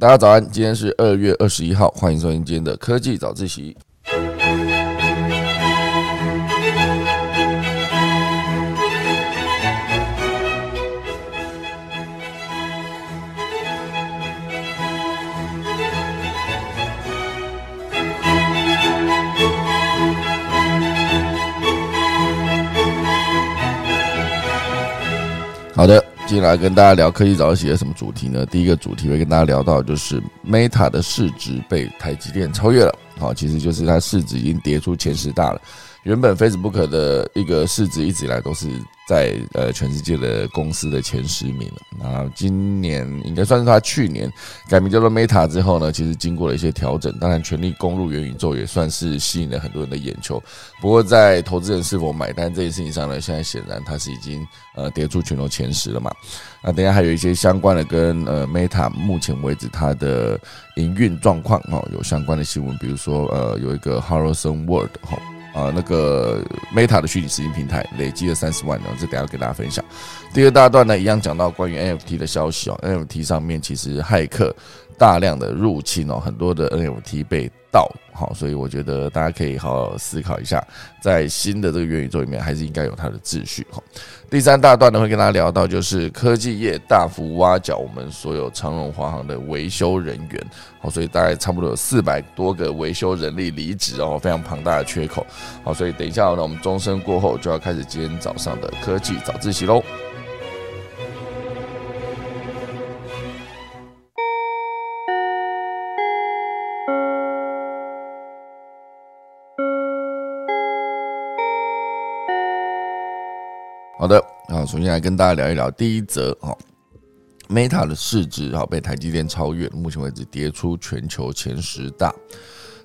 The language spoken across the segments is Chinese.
大家早安，今天是二月二十一号，欢迎收听今天的科技早自习。好的，进来跟大家聊科技早起的什么主题呢？第一个主题会跟大家聊到，就是 Meta 的市值被台积电超越了。好，其实就是它市值已经跌出前十大了。原本 Facebook 的一个市值一直以来都是在呃全世界的公司的前十名了。啊，今年应该算是他去年改名叫做 Meta 之后呢，其实经过了一些调整。当然，全力攻入元宇宙也算是吸引了很多人的眼球。不过，在投资人是否买单这件事情上呢，现在显然它是已经呃跌出全球前十了嘛。那等下还有一些相关的跟呃 Meta 目前为止它的营运状况哦有相关的新闻，比如说呃有一个 Horizon World 哈。啊，那个 Meta 的虚拟实境平台累积了三十万然后，这等下跟大家分享。第二大段呢，一样讲到关于 NFT 的消息哦，NFT 上面其实骇客大量的入侵哦，很多的 NFT 被盗，好，所以我觉得大家可以好好思考一下，在新的这个元宇宙里面，还是应该有它的秩序哈。第三大段呢，会跟大家聊到就是科技业大幅挖角我们所有长荣华航的维修人员，好，所以大概差不多有四百多个维修人力离职哦，非常庞大的缺口，好，所以等一下呢，我们钟声过后就要开始今天早上的科技早自习喽。好的，好，首先来跟大家聊一聊第一则哈，Meta 的市值哈被台积电超越，目前为止跌出全球前十大。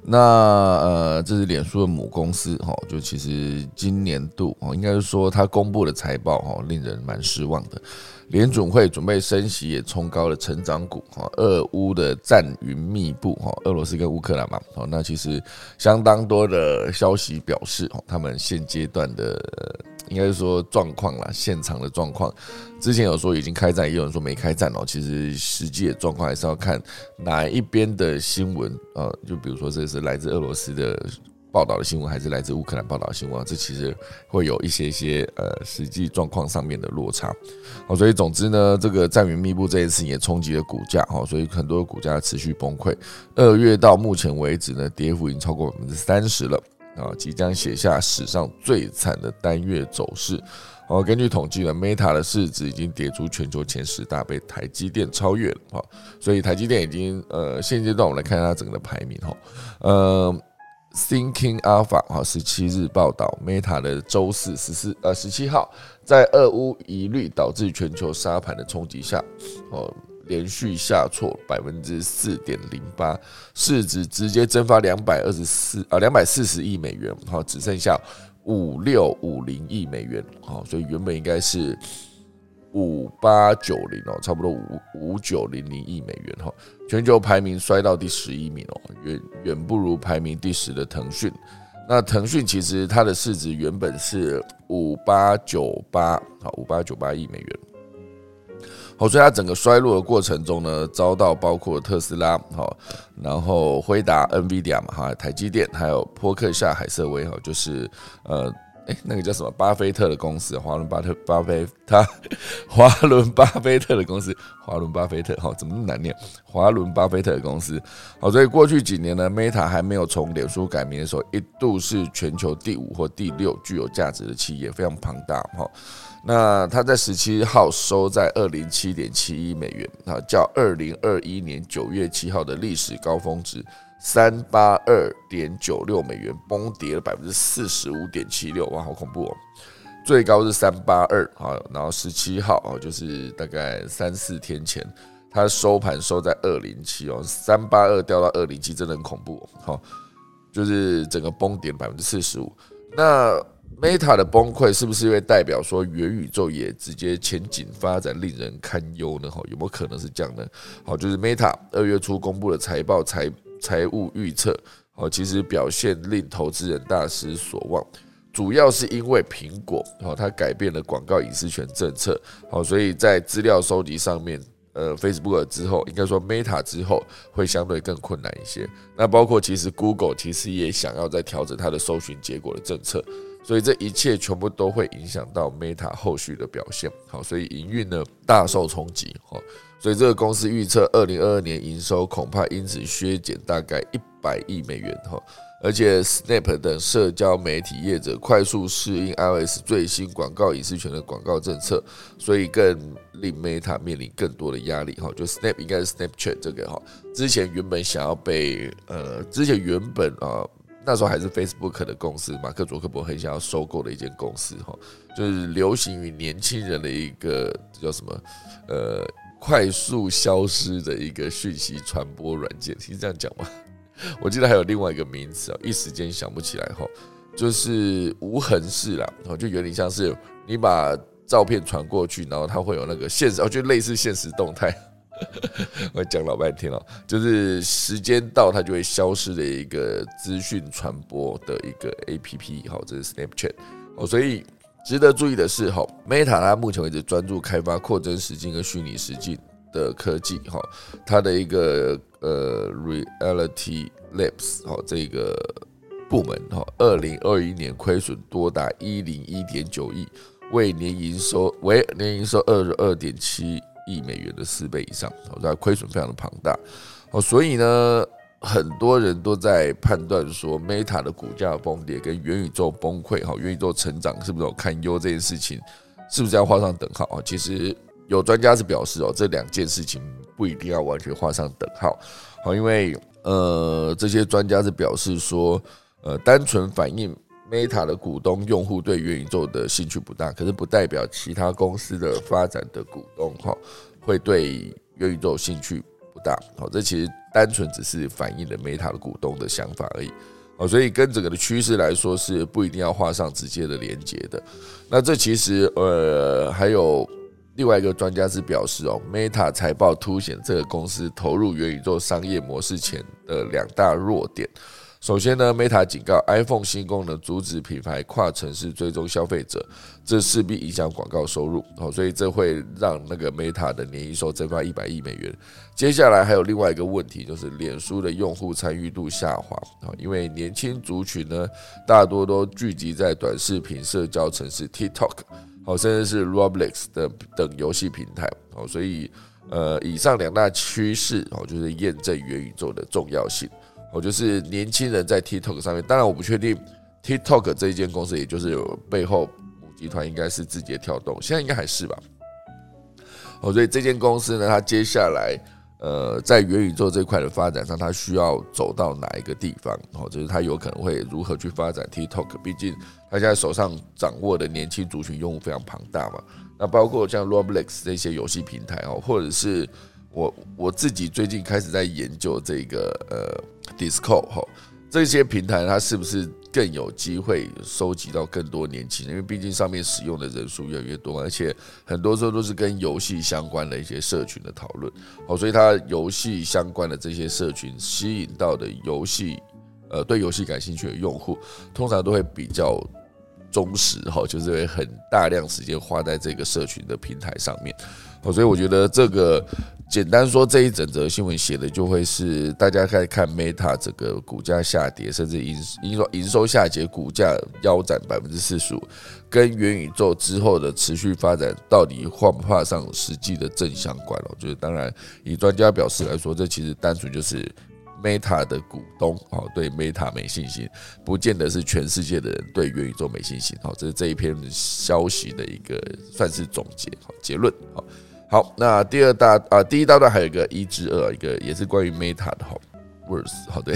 那呃，这是脸书的母公司哈，就其实今年度哦，应该是说它公布的财报哈，令人蛮失望的。联准会准备升息，也冲高了成长股哈。俄乌的战云密布哈，俄罗斯跟乌克兰嘛，哦，那其实相当多的消息表示哦，他们现阶段的应该是说状况啦，现场的状况，之前有说已经开战，也有人说没开战哦。其实实际的状况还是要看哪一边的新闻呃，就比如说这是来自俄罗斯的。报道的新闻还是来自乌克兰报道的新闻，这其实会有一些些呃实际状况上面的落差。好，所以总之呢，这个战云密布这一次也冲击了股价，哈，所以很多股价持续崩溃。二月到目前为止呢，跌幅已经超过百分之三十了啊，即将写下史上最惨的单月走势。哦，根据统计呢，Meta 的市值已经跌出全球前十大，被台积电超越了。哈，所以台积电已经呃现阶段我们来看它整个的排名，哈，呃。Thinking Alpha 哈十七日报道，Meta 的周四十四呃十七号，在俄乌疑虑导致全球沙盘的冲击下，哦连续下挫百分之四点零八，市值直接蒸发两百二十四啊两百四十亿美元，好只剩下五六五零亿美元，好所以原本应该是。五八九零哦，差不多五五九零零亿美元哈，全球排名摔到第十一名哦，远远不如排名第十的腾讯。那腾讯其实它的市值原本是五八九八，好五八九八亿美元。好，所以它整个衰落的过程中呢，遭到包括特斯拉好，然后辉达、NVIDIA 嘛哈，台积电，还有波克夏、海瑟威哈，就是呃。哎，那个叫什么？巴菲特的公司，华伦巴特巴菲他，华伦巴菲特的公司，华伦巴菲特，好，怎么那么难念？华伦巴菲特的公司，好，所以过去几年呢，Meta 还没有从脸书改名的时候，一度是全球第五或第六具有价值的企业，非常庞大，哈。那它在十七号收在二零七点七亿美元，啊，较二零二一年九月七号的历史高峰值。三八二点九六美元崩跌了百分之四十五点七六，哇，好恐怖哦！最高是三八二，好，然后十七号哦，就是大概三四天前，它收盘收在二零七哦，三八二掉到二零七，真的很恐怖，好，就是整个崩跌百分之四十五。那 Meta 的崩溃是不是因为代表说元宇宙也直接前景发展令人堪忧呢？哈，有没有可能是这样呢？好，就是 Meta 二月初公布的财报财。财务预测哦，其实表现令投资人大失所望，主要是因为苹果哦，它改变了广告隐私权政策，好，所以在资料收集上面呃 Facebook 之后，应该说 Meta 之后会相对更困难一些。那包括其实 Google 其实也想要在调整它的搜寻结果的政策，所以这一切全部都会影响到 Meta 后续的表现。好，所以营运呢大受冲击。好，所以这个公司预测二零二二年营收恐怕因此削减大概一百亿美元。哈。而且，Snap 等社交媒体业者快速适应 iOS 最新广告隐私权的广告政策，所以更令 Meta 面临更多的压力。哈，就 Snap 应该是 Snapchat 这个哈，之前原本想要被呃，之前原本啊，那时候还是 Facebook 的公司，马克·佐克伯很想要收购的一间公司哈，就是流行于年轻人的一个叫什么呃，快速消失的一个讯息传播软件，是这样讲吗？我记得还有另外一个名词啊，一时间想不起来哈，就是无痕式啦，然后就有点像是你把照片传过去，然后它会有那个现实，哦，就类似现实动态。我讲老半天了，就是时间到它就会消失的一个资讯传播的一个 A P P，好，这是 Snapchat 哦，所以值得注意的是，哈，Meta 它目前为止专注开发扩增实境和虚拟实境的科技，哈，它的一个。呃，Reality Labs 哈，这个部门哈，二零二一年亏损多达一零一点九亿，为年营收为年营收二十二点七亿美元的四倍以上，好，它亏损非常的庞大，哦，所以呢，很多人都在判断说，Meta 的股价崩跌跟元宇宙崩溃，哈，元宇宙成长是不是有堪忧这件事情，是不是要画上等号啊？其实。有专家是表示哦，这两件事情不一定要完全画上等号，好，因为呃，这些专家是表示说，呃，单纯反映 Meta 的股东用户对元宇宙的兴趣不大，可是不代表其他公司的发展的股东哈会对元宇宙兴趣大，好，这其实单纯只是反映了 Meta 的股东的想法而已，哦，所以跟整个的趋势来说是不一定要画上直接的连接的。那这其实呃还有。另外一个专家是表示，哦，Meta 财报凸显这个公司投入元宇宙商业模式前的两大弱点。首先呢，Meta 警告 iPhone 新功能阻止品牌跨城市追踪消费者，这势必影响广告收入。好，所以这会让那个 Meta 的年营收蒸发一百亿美元。接下来还有另外一个问题，就是脸书的用户参与度下滑。啊，因为年轻族群呢，大多都聚集在短视频社交城市 TikTok。好，甚至是 Roblox 的等游戏平台，好，所以呃，以上两大趋势哦，就是验证元宇宙的重要性。好，就是年轻人在 TikTok 上面，当然我不确定 TikTok 这一间公司，也就是有背后集团应该是字节跳动，现在应该还是吧。哦，所以这间公司呢，它接下来。呃，在元宇宙这块的发展上，它需要走到哪一个地方？哦，就是它有可能会如何去发展 TikTok？毕竟它现在手上掌握的年轻族群用户非常庞大嘛。那包括像 Roblox 这些游戏平台哦，或者是我我自己最近开始在研究这个呃 Discord 哈。这些平台它是不是更有机会收集到更多年轻人？因为毕竟上面使用的人数越来越多，而且很多时候都是跟游戏相关的一些社群的讨论。好，所以它游戏相关的这些社群吸引到的游戏，呃，对游戏感兴趣的用户，通常都会比较忠实哈，就是会很大量时间花在这个社群的平台上面。好，所以我觉得这个。简单说，这一整则新闻写的就会是大家开始看 Meta 这个股价下跌，甚至营营收营收下跌，股价腰斩百分之四十五，跟元宇宙之后的持续发展到底画不画上实际的正相关了？就是当然，以专家表示来说，这其实单纯就是 Meta 的股东哦对 Meta 没信心，不见得是全世界的人对元宇宙没信心。好，这是这一篇消息的一个算是总结好结论好。好，那第二大啊，第一大段还有一个一至二，一个也是关于 Meta 的哈，Verse 好对，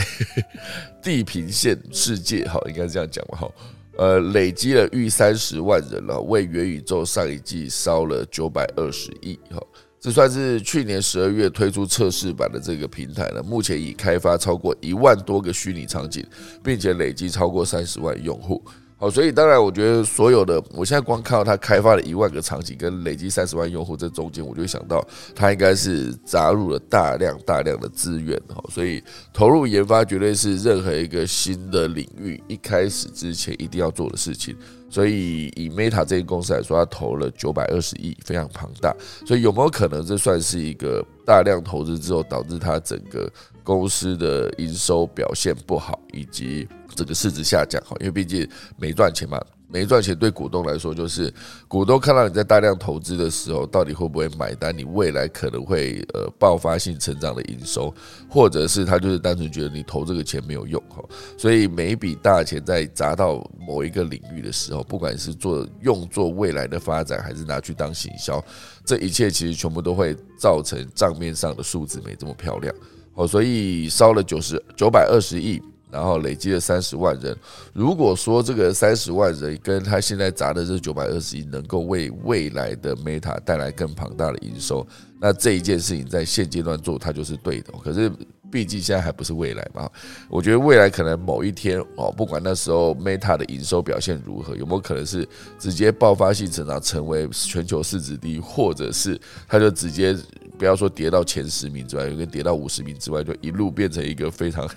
地平线世界好，应该是这样讲吧哈，呃，累积了逾三十万人了，为元宇宙上一季烧了九百二十亿哈，这算是去年十二月推出测试版的这个平台呢，目前已开发超过一万多个虚拟场景，并且累积超过三十万用户。好，所以当然，我觉得所有的，我现在光看到它开发了一万个场景跟累积三十万用户，这中间我就想到，它应该是砸入了大量大量的资源哈，所以投入研发绝对是任何一个新的领域一开始之前一定要做的事情。所以以 Meta 这间公司来说，它投了九百二十亿，非常庞大。所以有没有可能这算是一个大量投资之后导致它整个公司的营收表现不好，以及整个市值下降？哈，因为毕竟没赚钱嘛。没赚钱对股东来说，就是股东看到你在大量投资的时候，到底会不会买单？你未来可能会呃爆发性成长的营收，或者是他就是单纯觉得你投这个钱没有用哈。所以每一笔大钱在砸到某一个领域的时候，不管是做用作未来的发展，还是拿去当行销，这一切其实全部都会造成账面上的数字没这么漂亮。好，所以烧了九十九百二十亿。然后累积了三十万人。如果说这个三十万人跟他现在砸的这九百二十亿能够为未来的 Meta 带来更庞大的营收，那这一件事情在现阶段做它就是对的。可是毕竟现在还不是未来嘛，我觉得未来可能某一天哦，不管那时候 Meta 的营收表现如何，有没有可能是直接爆发性成长，成为全球市值第一，或者是它就直接不要说跌到前十名之外，有个跌到五十名之外，就一路变成一个非常。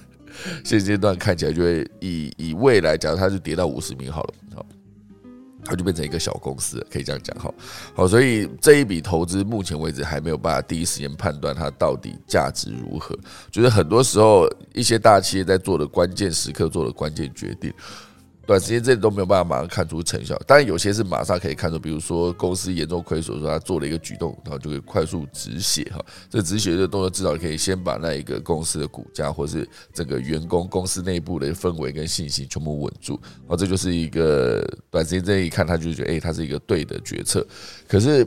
现阶段看起来就会以以未来，假如它是跌到五十名好了，好，它就变成一个小公司，可以这样讲，好，好，所以这一笔投资目前为止还没有办法第一时间判断它到底价值如何，就是很多时候一些大企业在做的关键时刻做的关键决定。短时间这里都没有办法马上看出成效，当然有些是马上可以看出，比如说公司严重亏损，说他做了一个举动，然后就可以快速止血哈。这止血的动作至少可以先把那一个公司的股价或是整个员工公司内部的氛围跟信心全部稳住，哦，这就是一个短时间这一看他就觉得，哎，他是一个对的决策。可是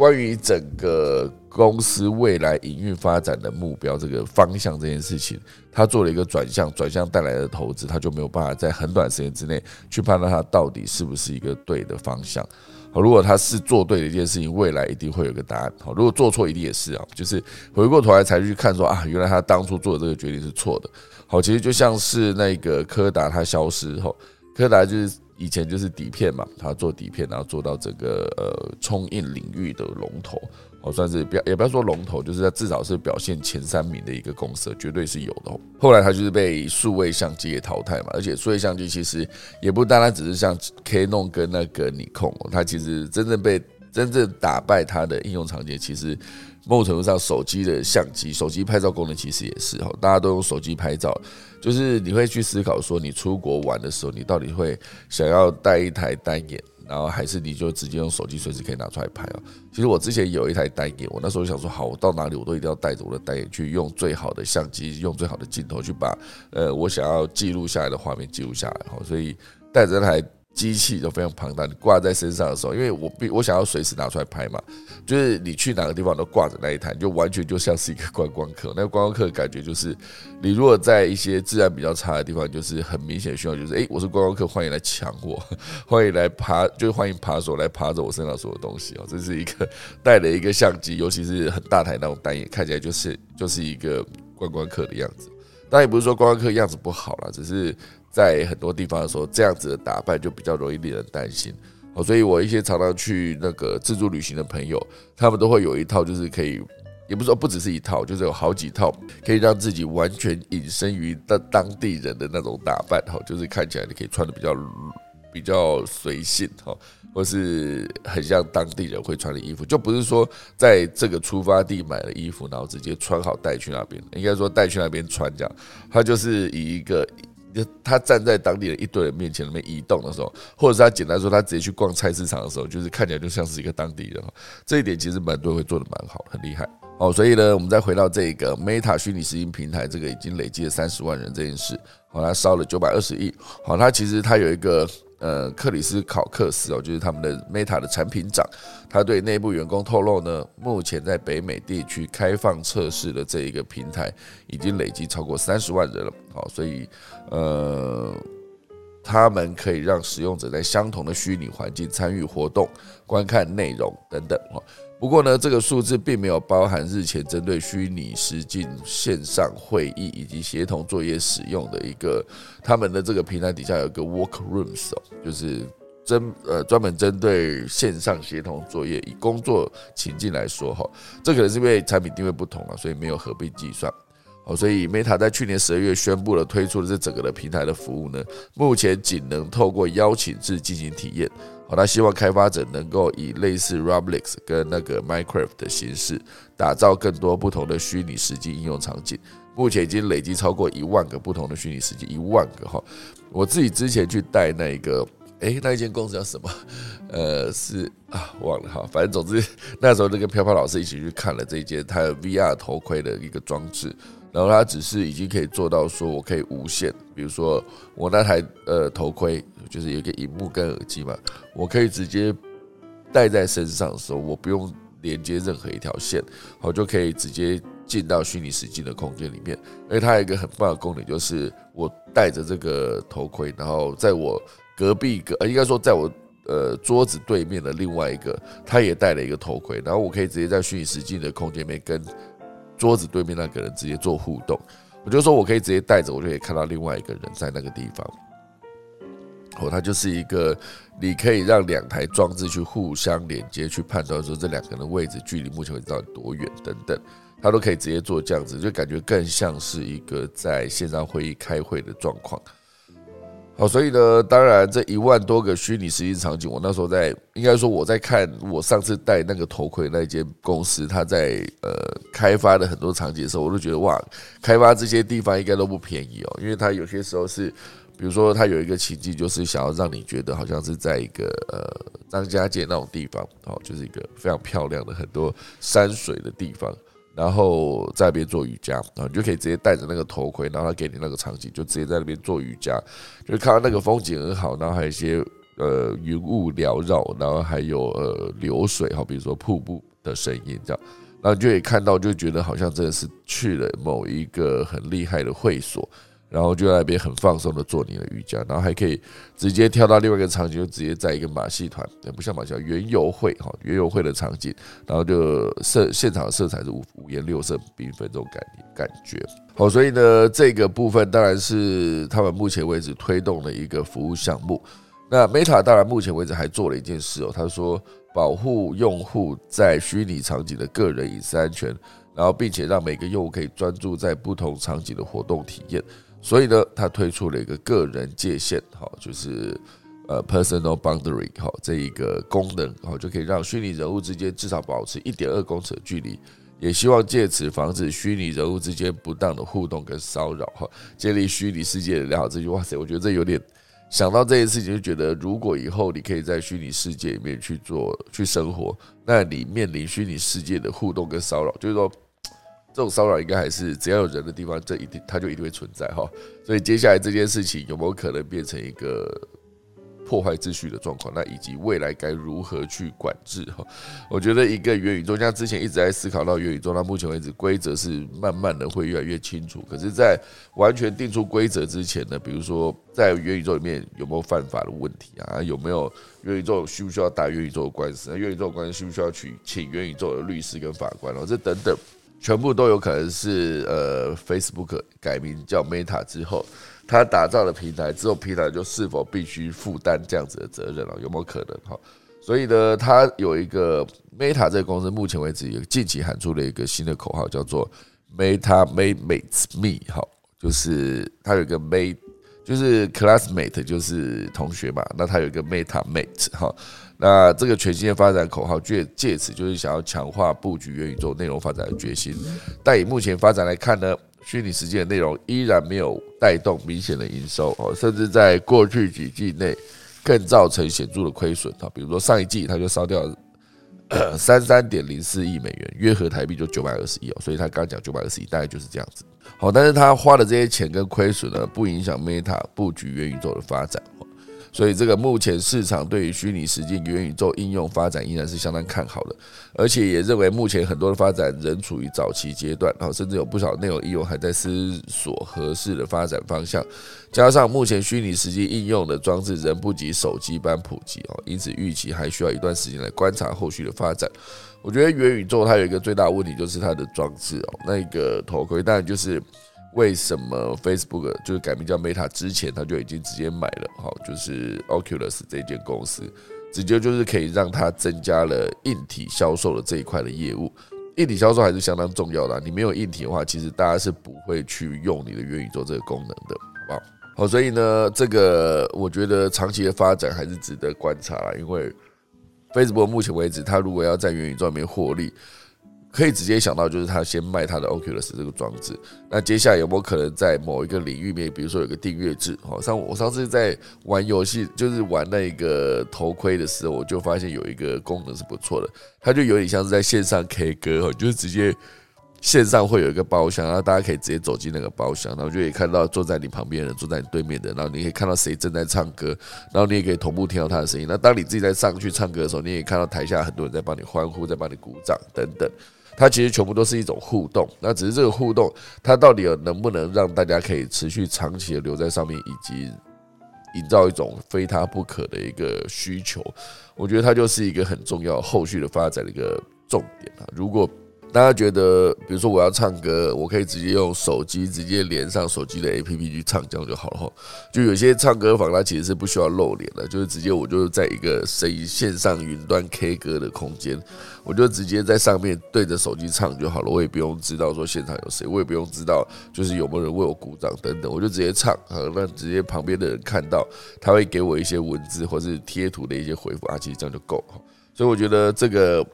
关于整个公司未来营运发展的目标这个方向这件事情。他做了一个转向，转向带来的投资，他就没有办法在很短时间之内去判断他到底是不是一个对的方向。好，如果他是做对的一件事情，未来一定会有个答案。好，如果做错，一定也是啊，就是回过头来才去看说啊，原来他当初做的这个决定是错的。好，其实就像是那个柯达它消失后，柯达就是以前就是底片嘛，他做底片，然后做到整个呃冲印领域的龙头。哦，算是不要也不要说龙头，就是至少是表现前三名的一个公司，绝对是有的。后来它就是被数位相机给淘汰嘛，而且数位相机其实也不单单只是像 Canon 跟那个尼控，它其实真正被真正打败它的应用场景，其实某种程度上手机的相机、手机拍照功能其实也是哈，大家都用手机拍照，就是你会去思考说，你出国玩的时候，你到底会想要带一台单眼？然后还是你就直接用手机随时可以拿出来拍哦。其实我之前有一台单眼，我那时候想说，好，我到哪里我都一定要带着我的单眼去，用最好的相机，用最好的镜头去把呃我想要记录下来的画面记录下来。好，所以带着那台。机器都非常庞大，你挂在身上的时候，因为我必我想要随时拿出来拍嘛，就是你去哪个地方都挂着那一台，就完全就像是一个观光客。那个观光客的感觉就是，你如果在一些治安比较差的地方，就是很明显需要，就是哎，我是观光客，欢迎来抢我，欢迎来爬，就是欢迎扒手来爬走我身上所有东西哦。这是一个带了一个相机，尤其是很大台那种单眼，看起来就是就是一个观光客的样子。当然也不是说观光客样子不好了，只是。在很多地方的时候，这样子的打扮就比较容易令人担心哦。所以我一些常常去那个自助旅行的朋友，他们都会有一套，就是可以，也不是说不只是一套，就是有好几套，可以让自己完全隐身于当当地人的那种打扮哈，就是看起来你可以穿的比较比较随性哈，或是很像当地人会穿的衣服，就不是说在这个出发地买了衣服，然后直接穿好带去那边，应该说带去那边穿这样，他就是以一个。就他站在当地的一堆人面前那边移动的时候，或者是他简单说他直接去逛菜市场的时候，就是看起来就像是一个当地人这一点其实蛮多会做的蛮好，很厉害哦。所以呢，我们再回到这个 Meta 虚拟实境平台，这个已经累积了三十万人这件事，好，他烧了九百二十亿，好，他其实他有一个。呃，克里斯考克斯哦，就是他们的 Meta 的产品长，他对内部员工透露呢，目前在北美地区开放测试的这一个平台，已经累计超过三十万人了。好，所以呃，他们可以让使用者在相同的虚拟环境参与活动、观看内容等等。哦。不过呢，这个数字并没有包含日前针对虚拟实境线上会议以及协同作业使用的一个，他们的这个平台底下有个 Workrooms，就是针呃专门针对线上协同作业以工作情境来说哈，这可能是因为产品定位不同啊，所以没有合并计算。所以 Meta 在去年十二月宣布了推出了这整个的平台的服务呢，目前仅能透过邀请制进行体验。好，他希望开发者能够以类似 Roblox 跟那个 Minecraft 的形式，打造更多不同的虚拟实际应用场景。目前已经累积超过一万个不同的虚拟实际，一万个哈。我自己之前去带那个，诶，那一间公司叫什么？呃，是啊，忘了哈。反正总之那时候就跟飘飘老师一起去看了这一间它 VR 头盔的一个装置。然后它只是已经可以做到说，我可以无线，比如说我那台呃头盔就是有一个荧幕跟耳机嘛，我可以直接戴在身上的时候，我不用连接任何一条线，我就可以直接进到虚拟实境的空间里面。而且它有一个很棒的功能，就是我戴着这个头盔，然后在我隔壁隔，应该说在我呃桌子对面的另外一个，他也戴了一个头盔，然后我可以直接在虚拟实境的空间里面跟。桌子对面那个人直接做互动，我就说我可以直接带着，我就可以看到另外一个人在那个地方。哦，它就是一个你可以让两台装置去互相连接，去判断说这两个人的位置距离目前为止到底多远等等，他都可以直接做这样子，就感觉更像是一个在线上会议开会的状况。好，所以呢，当然这一万多个虚拟实际场景，我那时候在应该说我在看我上次戴那个头盔那间公司，他在呃开发的很多场景的时候，我都觉得哇，开发这些地方应该都不便宜哦，因为他有些时候是，比如说他有一个情境，就是想要让你觉得好像是在一个呃张家界那种地方，哦，就是一个非常漂亮的很多山水的地方。然后在那边做瑜伽，然后你就可以直接戴着那个头盔，然后他给你那个场景，就直接在那边做瑜伽，就看到那个风景很好，然后还有一些呃云雾缭绕，然后还有呃流水哈，比如说瀑布的声音这样，然后你就可以看到，就觉得好像真的是去了某一个很厉害的会所。然后就在那边很放松的做你的瑜伽，然后还可以直接跳到另外一个场景，就直接在一个马戏团，也不像马戏团，园游会哈，园游会的场景，然后就色现场的色彩是五五颜六色、缤纷这种感感觉。好，所以呢，这个部分当然是他们目前为止推动的一个服务项目。那 Meta 当然目前为止还做了一件事哦，他说保护用户在虚拟场景的个人隐私安全，然后并且让每个用户可以专注在不同场景的活动体验。所以呢，他推出了一个个人界限，好，就是呃 personal boundary，好这一个功能，好就可以让虚拟人物之间至少保持一点二公尺的距离，也希望借此防止虚拟人物之间不当的互动跟骚扰，哈，建立虚拟世界的良好秩序。哇塞，我觉得这有点想到这件事情，就觉得如果以后你可以在虚拟世界里面去做去生活，那你面临虚拟世界的互动跟骚扰，就是说。这种骚扰应该还是只要有人的地方，这一定它就一定会存在哈。所以接下来这件事情有没有可能变成一个破坏秩序的状况？那以及未来该如何去管制哈？我觉得一个元宇宙，像之前一直在思考到元宇宙，到目前为止规则是慢慢的会越来越清楚。可是，在完全定出规则之前呢，比如说在元宇宙里面有没有犯法的问题啊？有没有元宇宙需不需要打元宇宙的官司？那元宇宙官司需不需要去请元宇宙的律师跟法官？然后这等等。全部都有可能是呃，Facebook 改名叫 Meta 之后，它打造了平台之后，平台就是否必须负担这样子的责任了？有没有可能？哈，所以呢，它有一个 Meta 这个公司，目前为止有近期喊出了一个新的口号，叫做 Meta Mates Me，哈，就是它有一个 Mate，就是 Classmate，就是同学嘛，那它有一个 Meta Mate，哈。那这个全新的发展口号，借借此就是想要强化布局元宇宙内容发展的决心。但以目前发展来看呢，虚拟世界的内容依然没有带动明显的营收哦，甚至在过去几季内更造成显著的亏损啊。比如说上一季它就烧掉三三点零四亿美元，约合台币就九百二十亿哦。所以他刚讲九百二十亿，大概就是这样子。好，但是他花的这些钱跟亏损呢，不影响 Meta 布局元宇宙的发展。所以，这个目前市场对于虚拟实境元宇宙应用发展依然是相当看好的，而且也认为目前很多的发展仍处于早期阶段，然后甚至有不少内容应用还在思索合适的发展方向。加上目前虚拟实际应用的装置仍不及手机般普及哦，因此预期还需要一段时间来观察后续的发展。我觉得元宇宙它有一个最大问题就是它的装置哦，那个头盔当然就是。为什么 Facebook 就是改名叫 Meta 之前，他就已经直接买了，好，就是 Oculus 这间公司，直接就是可以让它增加了硬体销售的这一块的业务。硬体销售还是相当重要的。你没有硬体的话，其实大家是不会去用你的元宇宙这个功能的，好不好？好，所以呢，这个我觉得长期的发展还是值得观察啦。因为 Facebook 目前为止，它如果要在元宇宙里面获利。可以直接想到，就是他先卖他的 Oculus 这个装置。那接下来有没有可能在某一个领域面，比如说有个订阅制？好，像我上次在玩游戏，就是玩那个头盔的时候，我就发现有一个功能是不错的，它就有点像是在线上 K 歌哈，就是直接线上会有一个包厢，然后大家可以直接走进那个包厢，然后就可以看到坐在你旁边的人，坐在你对面的，然后你可以看到谁正在唱歌，然后你也可以同步听到他的声音。那当你自己在上去唱歌的时候，你也看到台下很多人在帮你欢呼，在帮你鼓掌等等。它其实全部都是一种互动，那只是这个互动，它到底能不能让大家可以持续长期的留在上面，以及营造一种非它不可的一个需求，我觉得它就是一个很重要后续的发展的一个重点啊。如果大家觉得，比如说我要唱歌，我可以直接用手机直接连上手机的 APP 去唱，这样就好了哈。就有些唱歌房，它其实是不需要露脸的，就是直接我就在一个声音线上云端 K 歌的空间，我就直接在上面对着手机唱就好了。我也不用知道说现场有谁，我也不用知道就是有没有人为我鼓掌等等，我就直接唱，好让直接旁边的人看到，他会给我一些文字或是贴图的一些回复啊，其实这样就够了。所以我觉得这个。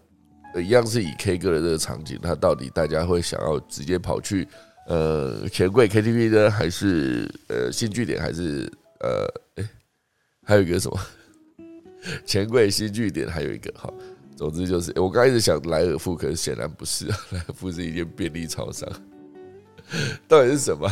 一样是以 K 歌的这个场景，它到底大家会想要直接跑去呃钱柜 KTV 呢，还是呃新据点，还是呃哎还有一个什么钱柜新据点，还有一个哈，总之就是我刚开始想莱尔富，可是显然不是，莱尔富是一间便利超商，到底是什么？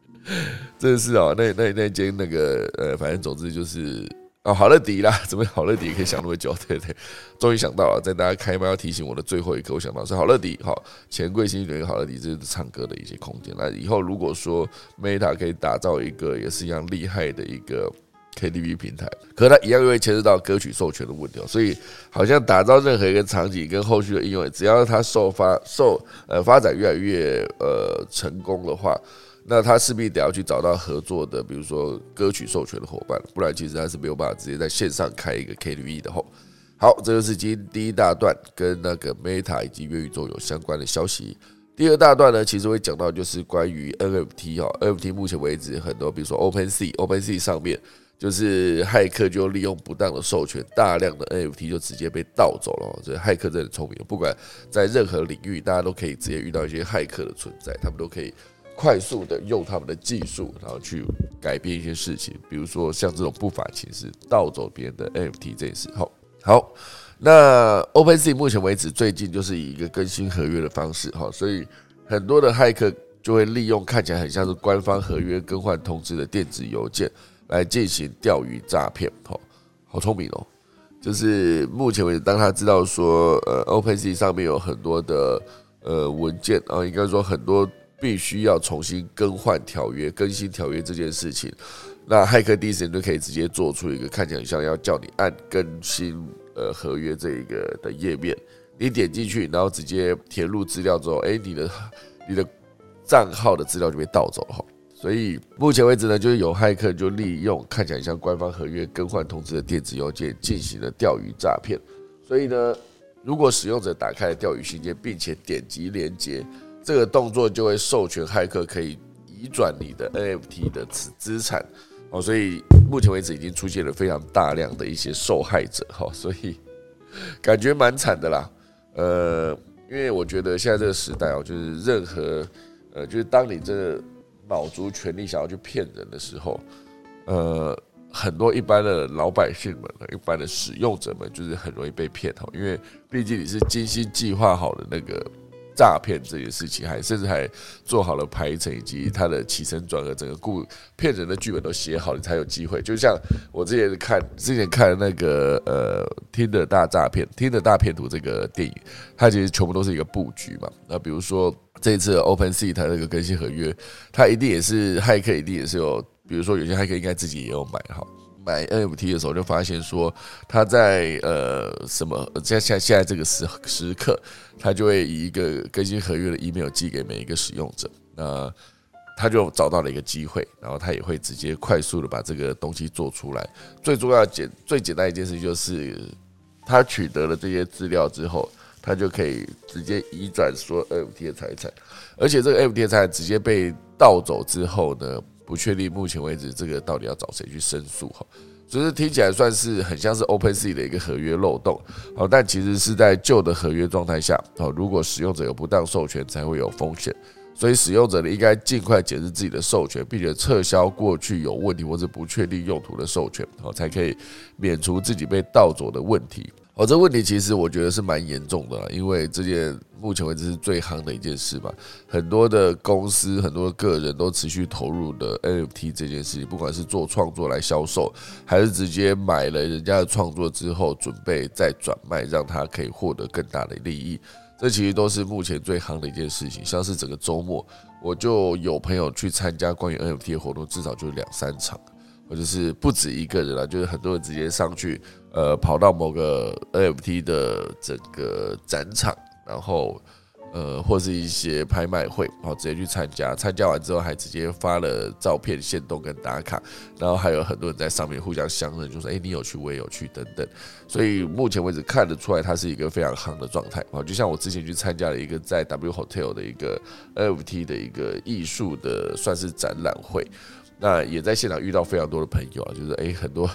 真的是哦，那那那间那个呃，反正总之就是。哦，好乐迪啦，怎么好乐迪可以想那么久？对对，终于想到了，在大家开麦要提醒我的最后一刻，我想到是好乐迪。好，钱柜新源好乐迪，这是唱歌的一些空间。那以后如果说 Meta 可以打造一个也是一样厉害的一个 KTV 平台，可它一样又会牵涉到歌曲授权的问题。所以，好像打造任何一个场景跟后续的应用，只要它受发受呃发展越来越呃成功的话。那他势必得要去找到合作的，比如说歌曲授权的伙伴，不然其实他是没有办法直接在线上开一个 KTV 的吼。好，这就是今天第一大段跟那个 Meta 以及元宇宙有相关的消息。第二大段呢，其实会讲到就是关于 NFT 哈，NFT 目前为止很多，比如说 OpenSea，OpenSea 上面就是骇客就利用不当的授权，大量的 NFT 就直接被盗走了。这骇客真的聪明，不管在任何领域，大家都可以直接遇到一些骇客的存在，他们都可以。快速的用他们的技术，然后去改变一些事情，比如说像这种不法情事盗走别人的 NFT 这件事。好，好，那 Open C 目前为止最近就是以一个更新合约的方式，哈，所以很多的骇客就会利用看起来很像是官方合约更换通知的电子邮件来进行钓鱼诈骗。哈，好聪明哦！就是目前为止，当他知道说，呃 Open C 上面有很多的呃文件啊，应该说很多。必须要重新更换条约、更新条约这件事情，那骇客第一时间就可以直接做出一个看起来像要叫你按更新呃合约这一个的页面，你点进去，然后直接填入资料之后，哎，你的你的账号的资料就被盗走了哈。所以目前为止呢，就是有骇客就利用看起来像官方合约更换通知的电子邮件进行了钓鱼诈骗。所以呢，如果使用者打开了钓鱼信件，并且点击连接。这个动作就会授权骇客可以移转你的 NFT 的资资产哦，所以目前为止已经出现了非常大量的一些受害者哈，所以感觉蛮惨的啦。呃，因为我觉得现在这个时代哦，就是任何呃，就是当你真的卯足全力想要去骗人的时候，呃，很多一般的老百姓们、一般的使用者们，就是很容易被骗哦，因为毕竟你是精心计划好的那个。诈骗这件事情，还甚至还做好了排程以及他的起承转合，整个故骗人的剧本都写好，你才有机会。就像我之前看之前看那个呃《听的大诈骗》《听的大骗图》这个电影，它其实全部都是一个布局嘛。那比如说这一次 Open Sea 它那个更新合约，它一定也是骇客，一定也是有，比如说有些骇客应该自己也有买哈。买 NFT 的时候就发现说，他在呃什么在现现在这个时时刻，他就会以一个更新合约的 email 寄给每一个使用者，那他就找到了一个机会，然后他也会直接快速的把这个东西做出来。最重要简最简单一件事就是，他取得了这些资料之后。他就可以直接移转说 NFT 的财产，而且这个 NFT 的财产直接被盗走之后呢，不确定目前为止这个到底要找谁去申诉哈。只是听起来算是很像是 OpenSea 的一个合约漏洞，好，但其实是在旧的合约状态下，好，如果使用者有不当授权，才会有风险，所以使用者呢应该尽快解释自己的授权，并且撤销过去有问题或者不确定用途的授权，好，才可以免除自己被盗走的问题。哦，这问题其实我觉得是蛮严重的，因为这件目前为止是最夯的一件事嘛。很多的公司、很多个人都持续投入的 NFT 这件事情，不管是做创作来销售，还是直接买了人家的创作之后准备再转卖，让他可以获得更大的利益，这其实都是目前最夯的一件事情。像是整个周末，我就有朋友去参加关于 NFT 的活动，至少就两三场，或者是不止一个人了，就是很多人直接上去。呃，跑到某个 NFT 的整个展场，然后呃，或是一些拍卖会，然后直接去参加。参加完之后，还直接发了照片、现动跟打卡，然后还有很多人在上面互相相认，就说：“哎，你有去，我也有去，等等。”所以目前为止看得出来，它是一个非常夯的状态啊。就像我之前去参加了一个在 W Hotel 的一个 NFT 的一个艺术的算是展览会。那也在现场遇到非常多的朋友啊，就是诶很多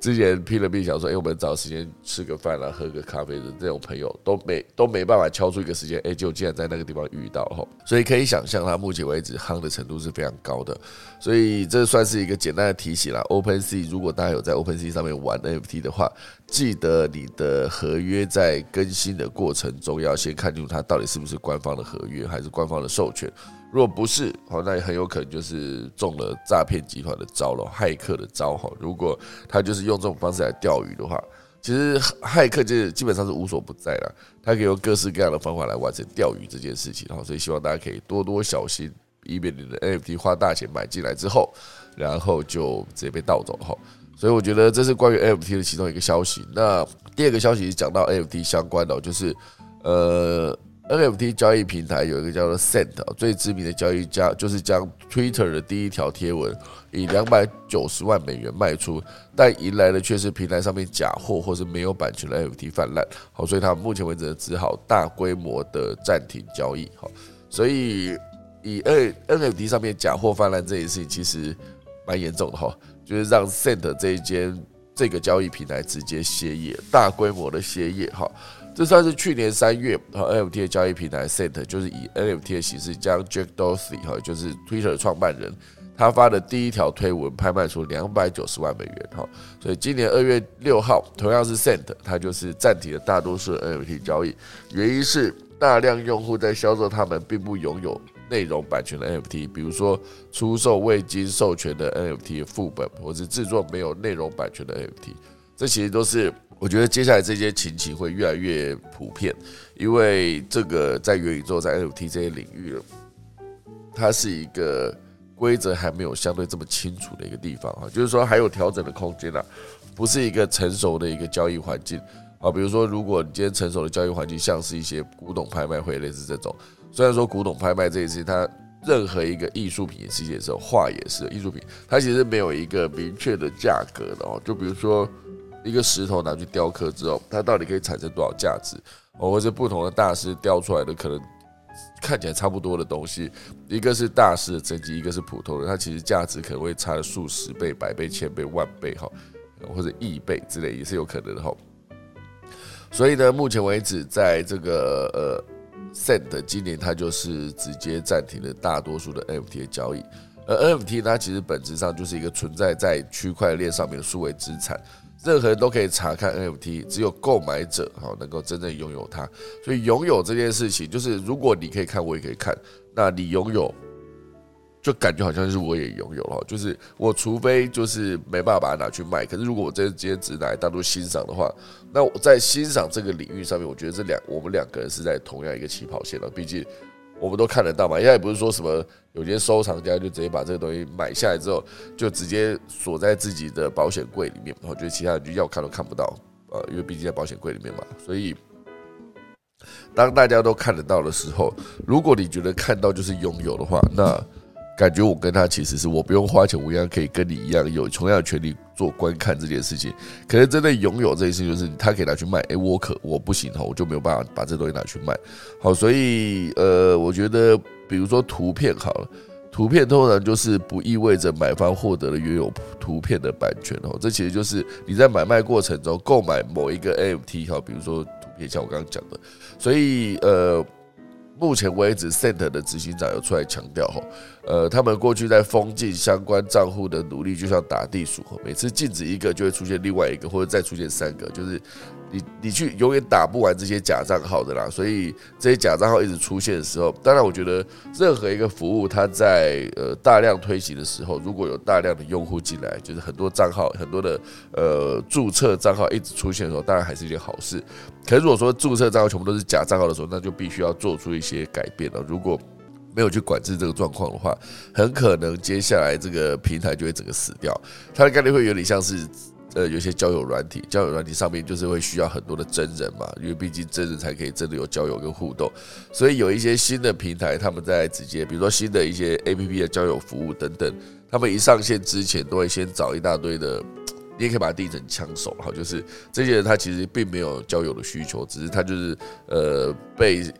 之前拼了命想说，诶我们找时间吃个饭啊，喝个咖啡的这种朋友都没都没办法敲出一个时间，诶就竟然在那个地方遇到哈，所以可以想象它目前为止夯的程度是非常高的，所以这算是一个简单的提醒啦。OpenSea 如果大家有在 OpenSea 上面玩 NFT 的话，记得你的合约在更新的过程中要先看清楚它到底是不是官方的合约，还是官方的授权。如果不是，好，那也很有可能就是中了诈骗集团的招了，骇客的招哈。如果他就是用这种方式来钓鱼的话，其实骇客就基本上是无所不在了，他可以用各式各样的方法来完成钓鱼这件事情哈。所以希望大家可以多多小心，以免你的 NFT 花大钱买进来之后，然后就直接被盗走了哈。所以我觉得这是关于 NFT 的其中一个消息。那第二个消息是讲到 NFT 相关的，就是呃。NFT 交易平台有一个叫做 Cent，最知名的交易家就是将 Twitter 的第一条贴文以两百九十万美元卖出，但迎来的却是平台上面假货或是没有版权的 NFT 泛滥。好，所以他目前为止只好大规模的暂停交易。好，所以以 N NFT 上面假货泛滥这件事情其实蛮严重的哈，就是让 Cent 这一间这个交易平台直接歇业，大规模的歇业哈。这算是去年三月，和 NFT 的交易平台 Sent 就是以 NFT 的形式将 Jack Dorsey 哈，就是 Twitter 的创办人，他发的第一条推文拍卖出两百九十万美元哈，所以今年二月六号，同样是 Sent 它就是暂停了大多数 NFT 交易，原因是大量用户在销售他们并不拥有内容版权的 NFT，比如说出售未经授权的 NFT 副本，或是制作没有内容版权的 NFT，这其实都是。我觉得接下来这些情形会越来越普遍，因为这个在元宇宙、在 NFT 这些领域，它是一个规则还没有相对这么清楚的一个地方啊，就是说还有调整的空间啊，不是一个成熟的一个交易环境啊。比如说，如果你今天成熟的交易环境像是一些古董拍卖会类似这种，虽然说古董拍卖这一次它任何一个艺术品也是也是画也是艺术品，它其实没有一个明确的价格的哦。就比如说。一个石头拿去雕刻之后，它到底可以产生多少价值？哦，或者不同的大师雕出来的可能看起来差不多的东西，一个是大师的真迹，一个是普通的，它其实价值可能会差数十倍、百倍、千倍、万倍哈，或者亿倍之类也是有可能的哈。所以呢，目前为止，在这个呃 Sent 今年它就是直接暂停了大多数的 NFT 的交易，而 NFT 它其实本质上就是一个存在在区块链上面的数位资产。任何人都可以查看 NFT，只有购买者哈能够真正拥有它。所以拥有这件事情，就是如果你可以看，我也可以看，那你拥有，就感觉好像是我也拥有了。就是我除非就是没办法把它拿去卖，可是如果我真的今天只拿来当做欣赏的话，那我在欣赏这个领域上面，我觉得这两我们两个人是在同样一个起跑线了。毕竟。我们都看得到嘛，现在也不是说什么有些收藏家就直接把这个东西买下来之后，就直接锁在自己的保险柜里面，我觉得其他人就要看都看不到，呃，因为毕竟在保险柜里面嘛。所以，当大家都看得到的时候，如果你觉得看到就是拥有的话，那感觉我跟他其实是我不用花钱，我一样可以跟你一样有同样的权利做观看这件事情。可是真的拥有这件事情，就是他可以拿去卖，诶，我可我不行哈，我就没有办法把这东西拿去卖。好，所以呃，我觉得比如说图片好了，图片通常就是不意味着买方获得了原有图片的版权哦。这其实就是你在买卖过程中购买某一个 NFT 哈，比如说图片，像我刚刚讲的，所以呃。目前为止，Cent 的执行长有出来强调吼，呃，他们过去在封禁相关账户的努力，就像打地鼠，每次禁止一个，就会出现另外一个，或者再出现三个，就是。你你去永远打不完这些假账号的啦，所以这些假账号一直出现的时候，当然我觉得任何一个服务它在呃大量推行的时候，如果有大量的用户进来，就是很多账号很多的呃注册账号一直出现的时候，当然还是一件好事。可是如果说注册账号全部都是假账号的时候，那就必须要做出一些改变了。如果没有去管制这个状况的话，很可能接下来这个平台就会整个死掉。它的概率会有点像是。呃，有些交友软体，交友软体上面就是会需要很多的真人嘛，因为毕竟真人才可以真的有交友跟互动，所以有一些新的平台，他们在直接，比如说新的一些 A P P 的交友服务等等，他们一上线之前都会先找一大堆的，你也可以把它定成枪手，哈，就是这些人他其实并没有交友的需求，只是他就是呃被。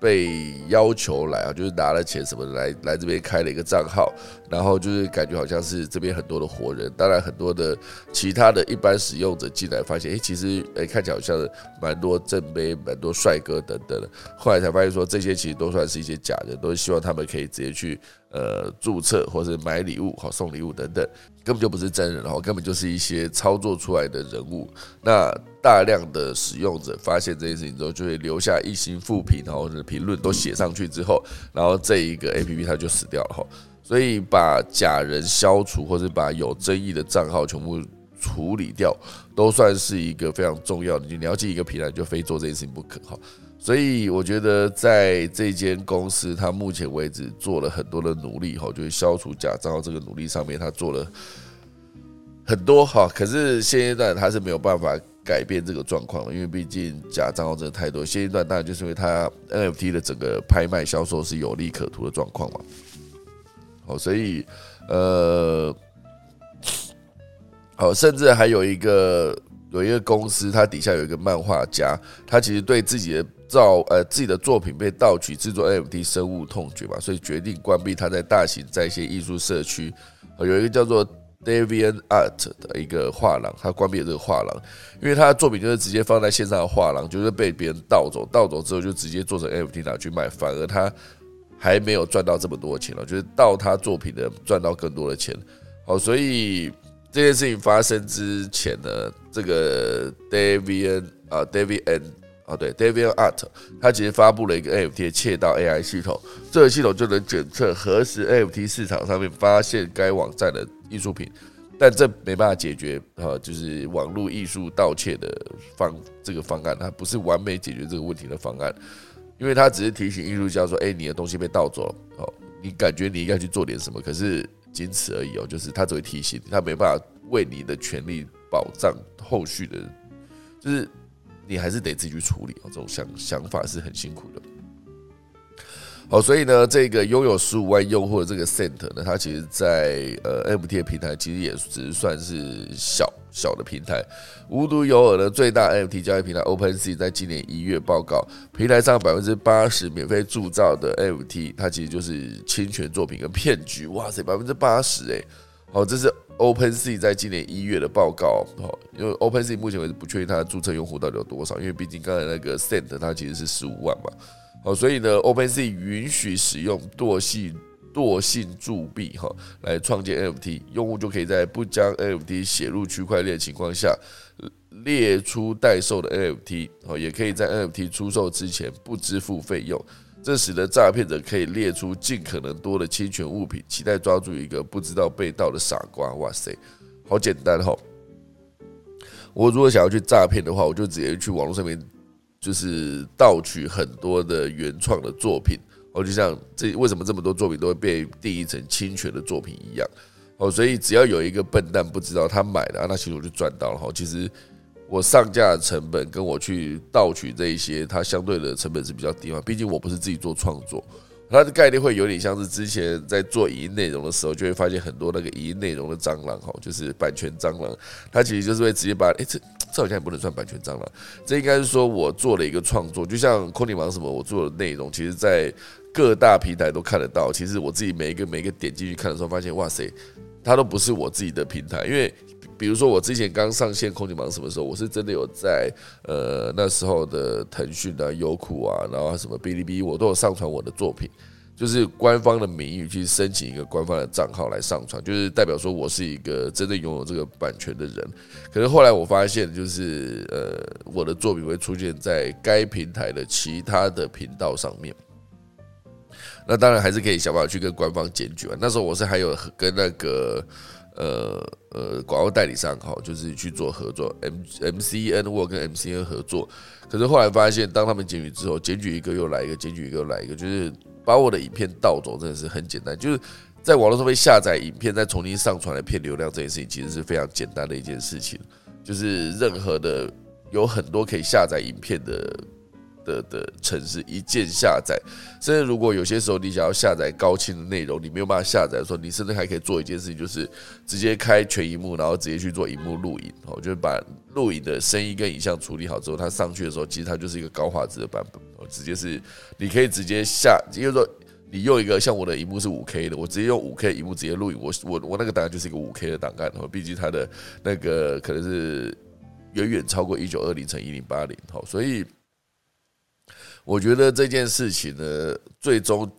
被要求来啊，就是拿了钱什么的来来这边开了一个账号，然后就是感觉好像是这边很多的活人，当然很多的其他的一般使用者进来发现，哎，其实哎看起来好像蛮多正妹、蛮多帅哥等等的，后来才发现说这些其实都算是一些假人，都是希望他们可以直接去。呃，注册或者买礼物、好送礼物等等，根本就不是真人，然后根本就是一些操作出来的人物。那大量的使用者发现这件事情之后，就会留下一星负评，然后评论都写上去之后，然后这一个 A P P 它就死掉了哈。所以把假人消除，或者把有争议的账号全部处理掉，都算是一个非常重要的。你了解一个平台，就非做这件事情不可哈。所以我觉得，在这间公司，它目前为止做了很多的努力，哈，就是消除假账号这个努力上面，他做了很多，哈。可是现阶段他是没有办法改变这个状况，因为毕竟假账号真的太多。现阶段当然就是因为它 NFT 的整个拍卖销售是有利可图的状况嘛。好，所以呃，好，甚至还有一个有一个公司，它底下有一个漫画家，他其实对自己的。造呃自己的作品被盗取制作 NFT 深恶痛绝嘛，所以决定关闭他在大型在线艺术社区有一个叫做 Davian Art 的一个画廊，他关闭了这个画廊，因为他的作品就是直接放在线上的画廊，就是被别人盗走，盗走之后就直接做成 NFT 拿去卖，反而他还没有赚到这么多钱了，就是盗他作品的赚到更多的钱。好，所以这件事情发生之前呢，这个 Davian 啊 Davian 哦，对，David Art，他其实发布了一个 NFT 窃盗 AI 系统，这个系统就能检测何时 NFT 市场上面发现该网站的艺术品，但这没办法解决呃，就是网络艺术盗窃的方这个方案，它不是完美解决这个问题的方案，因为它只是提醒艺术家说，哎，你的东西被盗走了，哦，你感觉你应该去做点什么，可是仅此而已哦，就是他只会提醒，他没办法为你的权利保障后续的，就是。你还是得自己去处理哦，这种想想法是很辛苦的。好，所以呢，这个拥有十五万用户的这个 Cent 呢，它其实，在呃 MT 的平台，其实也只是算是小小的平台。无独有偶的，最大 MT 交易平台 OpenSea 在今年一月报告，平台上百分之八十免费铸造的 MT，它其实就是侵权作品跟骗局。哇塞，百分之八十哎！好，这是。OpenSea 在今年一月的报告，哦，因为 OpenSea 目前为止不确定它的注册用户到底有多少，因为毕竟刚才那个 Cent 它其实是十五万嘛，哦，所以呢，OpenSea 允许使用惰性惰性铸币哈来创建 NFT，用户就可以在不将 NFT 写入区块链情况下，列出待售的 NFT，哦，也可以在 NFT 出售之前不支付费用。这使得诈骗者可以列出尽可能多的侵权物品，期待抓住一个不知道被盗的傻瓜。哇塞，好简单哈！我如果想要去诈骗的话，我就直接去网络上面，就是盗取很多的原创的作品。哦，就像这为什么这么多作品都会被定义成侵权的作品一样。哦，所以只要有一个笨蛋不知道他买的，那其实我就赚到了哈。其实。我上架的成本跟我去盗取这一些，它相对的成本是比较低嘛。毕竟我不是自己做创作，它的概念会有点像是之前在做影音内容的时候，就会发现很多那个影音内容的蟑螂哈，就是版权蟑螂，它其实就是会直接把哎这这好像也不能算版权蟑螂，这应该是说我做了一个创作，就像空地忙什么我做的内容，其实在各大平台都看得到。其实我自己每一个每一个点进去看的时候，发现哇塞，它都不是我自己的平台，因为。比如说我之前刚上线空姐忙什么时候，我是真的有在呃那时候的腾讯啊、优酷啊，然后什么哔哩哔哩，我都有上传我的作品，就是官方的名义去申请一个官方的账号来上传，就是代表说我是一个真的拥有这个版权的人。可是后来我发现，就是呃我的作品会出现在该平台的其他的频道上面，那当然还是可以想办法去跟官方检举啊。那时候我是还有跟那个。呃呃，广告代理商好，就是去做合作，M M C N 我跟 M C N 合作，可是后来发现，当他们检举之后，检举一个又来一个，检举一个又来一个，就是把我的影片盗走，真的是很简单，就是在网络上面下载影片，再重新上传来骗流量这件事情，其实是非常简单的一件事情，就是任何的有很多可以下载影片的。的的城市一键下载，甚至如果有些时候你想要下载高清的内容，你没有办法下载的时候，你甚至还可以做一件事情，就是直接开全荧幕，然后直接去做荧幕录影，哦，就是把录影的声音跟影像处理好之后，它上去的时候，其实它就是一个高画质的版本，哦，直接是你可以直接下，就是说你用一个像我的荧幕是五 K 的，我直接用五 K 荧幕直接录影，我我我那个档案就是一个五 K 的档案，哦，毕竟它的那个可能是远远超过一九二零乘一零八零，好，所以。我觉得这件事情呢，最终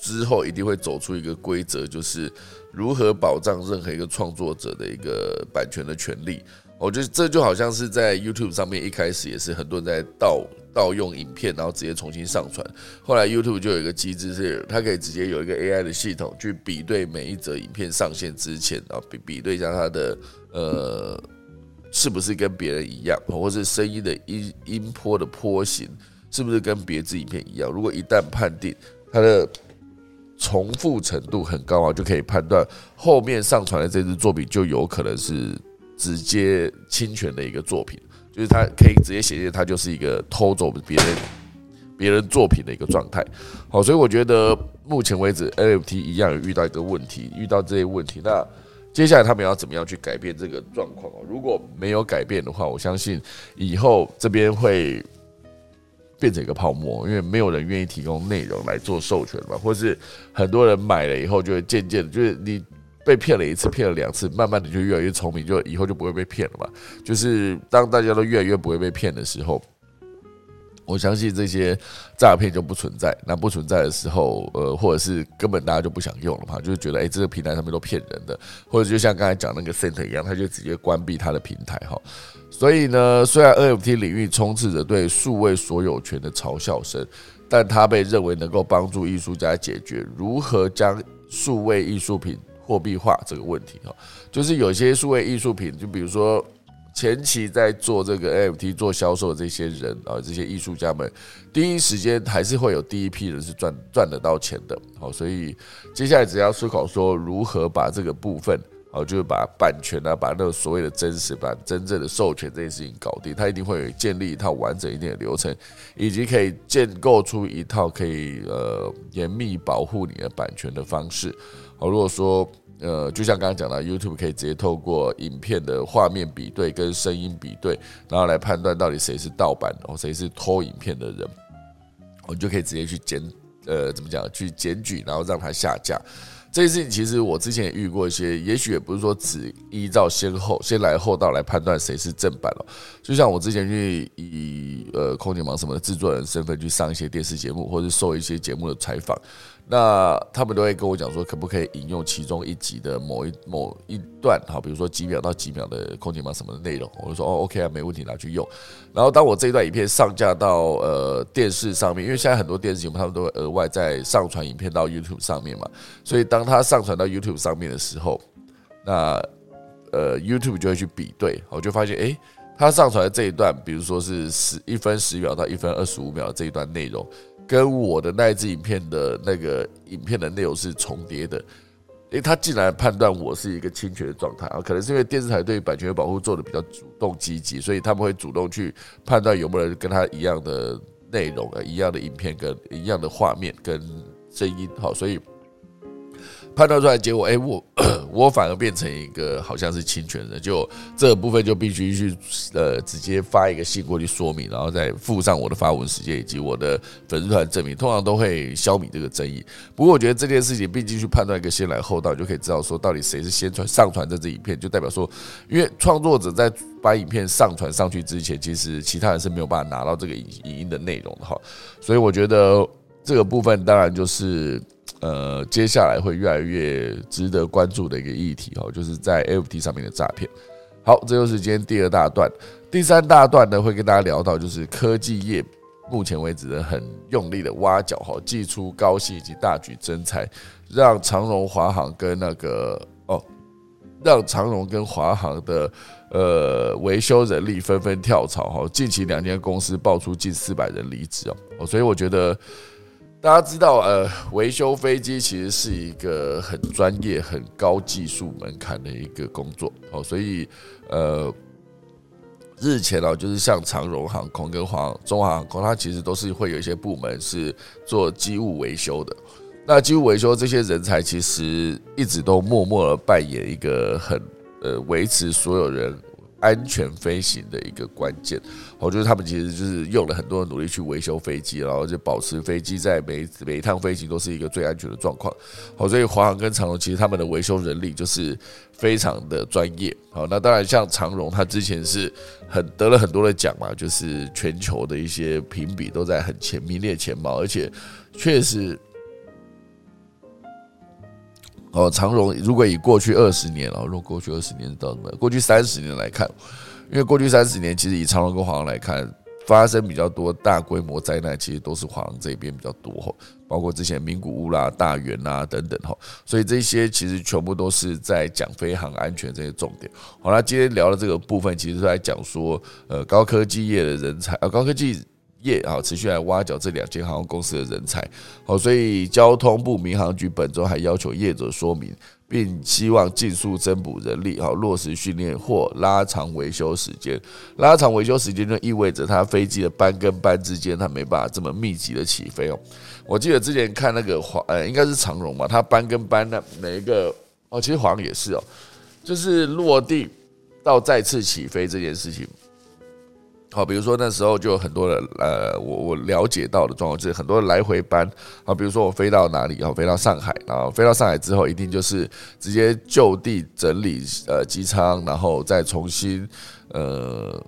之后一定会走出一个规则，就是如何保障任何一个创作者的一个版权的权利。我觉得这就好像是在 YouTube 上面一开始也是很多人在盗盗用影片，然后直接重新上传。后来 YouTube 就有一个机制，是它可以直接有一个 AI 的系统去比对每一则影片上线之前啊，比比对一下它的呃是不是跟别人一样，或是声音的音音波的波形。是不是跟别支影片一样？如果一旦判定它的重复程度很高啊，就可以判断后面上传的这支作品就有可能是直接侵权的一个作品，就是它可以直接显现它就是一个偷走别人别人作品的一个状态。好，所以我觉得目前为止 NFT 一样有遇到一个问题，遇到这些问题，那接下来他们要怎么样去改变这个状况哦？如果没有改变的话，我相信以后这边会。变成一个泡沫，因为没有人愿意提供内容来做授权嘛，或是很多人买了以后就会渐渐的，就是你被骗了一次，骗了两次，慢慢的就越来越聪明，就以后就不会被骗了嘛。就是当大家都越来越不会被骗的时候，我相信这些诈骗就不存在。那不存在的时候，呃，或者是根本大家就不想用了嘛，就是觉得哎，这个平台上面都骗人的，或者就像刚才讲那个 Center 一样，他就直接关闭他的平台哈。所以呢，虽然 NFT 领域充斥着对数位所有权的嘲笑声，但它被认为能够帮助艺术家解决如何将数位艺术品货币化这个问题。哈，就是有些数位艺术品，就比如说前期在做这个 NFT 做销售的这些人啊，这些艺术家们，第一时间还是会有第一批人是赚赚得到钱的。好，所以接下来只要思考说如何把这个部分。哦，就是把版权啊，把那个所谓的真实版、真正的授权这件事情搞定，它一定会建立一套完整一点的流程，以及可以建构出一套可以呃严密保护你的版权的方式。好，如果说呃，就像刚刚讲的，YouTube 可以直接透过影片的画面比对跟声音比对，然后来判断到底谁是盗版，然后谁是偷影片的人，我们就可以直接去检呃怎么讲去检举，然后让他下架。这件事情其实我之前也遇过一些，也许也不是说只依照先后先来后到来判断谁是正版了。就像我之前去以呃空姐忙什么的制作人身份去上一些电视节目，或者受一些节目的采访。那他们都会跟我讲说，可不可以引用其中一集的某一某一段，好，比如说几秒到几秒的空姐忙什么的内容，我就说哦，OK 啊，没问题，拿去用。然后当我这一段影片上架到呃电视上面，因为现在很多电视节目他们都会额外再上传影片到 YouTube 上面嘛，所以当当他上传到 YouTube 上面的时候，那呃 YouTube 就会去比对，我就发现哎，他上传的这一段，比如说是十一分十秒到一分二十五秒这一段内容。跟我的那一支影片的那个影片的内容是重叠的，诶，他竟然判断我是一个侵权的状态啊！可能是因为电视台对版权保护做的比较主动积极，所以他们会主动去判断有没有人跟他一样的内容啊，一样的影片跟一样的画面跟声音，好，所以。判断出来结果，哎，我 我反而变成一个好像是侵权人，就这个部分就必须去呃直接发一个信过去说明，然后再附上我的发文时间以及我的粉丝团证明，通常都会消弭这个争议。不过我觉得这件事情毕竟去判断一个先来后到，就可以知道说到底谁是先传上传这支影片，就代表说，因为创作者在把影片上传上去之前，其实其他人是没有办法拿到这个影影音的内容的哈。所以我觉得这个部分当然就是。呃，接下来会越来越值得关注的一个议题哦，就是在 FT 上面的诈骗。好，这就是今天第二大段，第三大段呢会跟大家聊到，就是科技业目前为止的很用力的挖角哈，祭出高薪以及大举增财，让长荣、华航跟那个哦，让长荣跟华航的呃维修人力纷纷跳槽哈，近期两间公司爆出近四百人离职哦，所以我觉得。大家知道，呃，维修飞机其实是一个很专业、很高技术门槛的一个工作哦，所以，呃，日前哦，就是像长荣航空跟华中华航空，它其实都是会有一些部门是做机务维修的。那机务维修这些人才，其实一直都默默的扮演一个很呃维持所有人。安全飞行的一个关键，我觉得他们其实就是用了很多的努力去维修飞机，然后就保持飞机在每每一趟飞行都是一个最安全的状况。好，所以华航跟长荣其实他们的维修人力就是非常的专业。好，那当然像长荣，他之前是很得了很多的奖嘛，就是全球的一些评比都在很前名列前茅，而且确实。哦，长荣如果以过去二十年哦，如果过去二十年到什么？过去三十年来看，因为过去三十年其实以长荣跟华航来看，发生比较多大规模灾难，其实都是华航这边比较多哈，包括之前名古屋啦、大元啦等等哈，所以这些其实全部都是在讲飞航安全这些重点。好了，今天聊的这个部分，其实是在讲说，呃，高科技业的人才，呃，高科技。业啊，持续来挖角这两间航空公司的人才，好，所以交通部民航局本周还要求业者说明，并希望尽速增补人力，好，落实训练或拉长维修时间。拉长维修时间就意味着它飞机的班跟班之间，它没办法这么密集的起飞哦。我记得之前看那个华，呃，应该是长荣嘛，它班跟班的每一个，哦，其实华航也是哦，就是落地到再次起飞这件事情。好，比如说那时候就有很多的呃，我我了解到的状况就是很多来回班啊，比如说我飞到哪里，然后飞到上海，然后飞到上海之后，一定就是直接就地整理呃机舱，然后再重新呃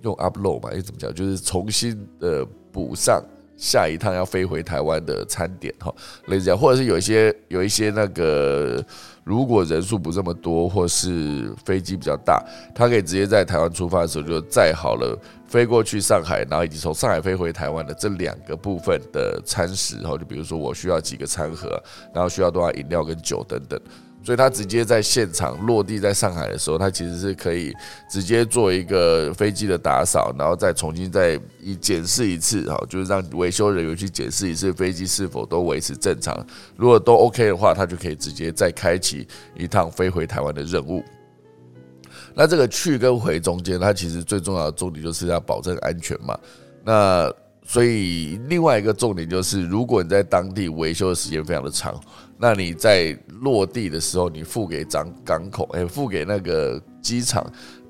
用 upload 嘛，哎怎么讲，就是重新的补上下一趟要飞回台湾的餐点哈，类似这样，或者是有一些有一些那个。如果人数不这么多，或是飞机比较大，他可以直接在台湾出发的时候就载好了，飞过去上海，然后以及从上海飞回台湾的这两个部分的餐食，然后就比如说我需要几个餐盒，然后需要多少饮料跟酒等等。所以他直接在现场落地在上海的时候，他其实是可以直接做一个飞机的打扫，然后再重新再一检视一次，哈，就是让维修人员去检视一次飞机是否都维持正常。如果都 OK 的话，他就可以直接再开启一趟飞回台湾的任务。那这个去跟回中间，它其实最重要的重点就是要保证安全嘛。那所以另外一个重点就是，如果你在当地维修的时间非常的长，那你在落地的时候，你付给港港口，哎，付给那个机场。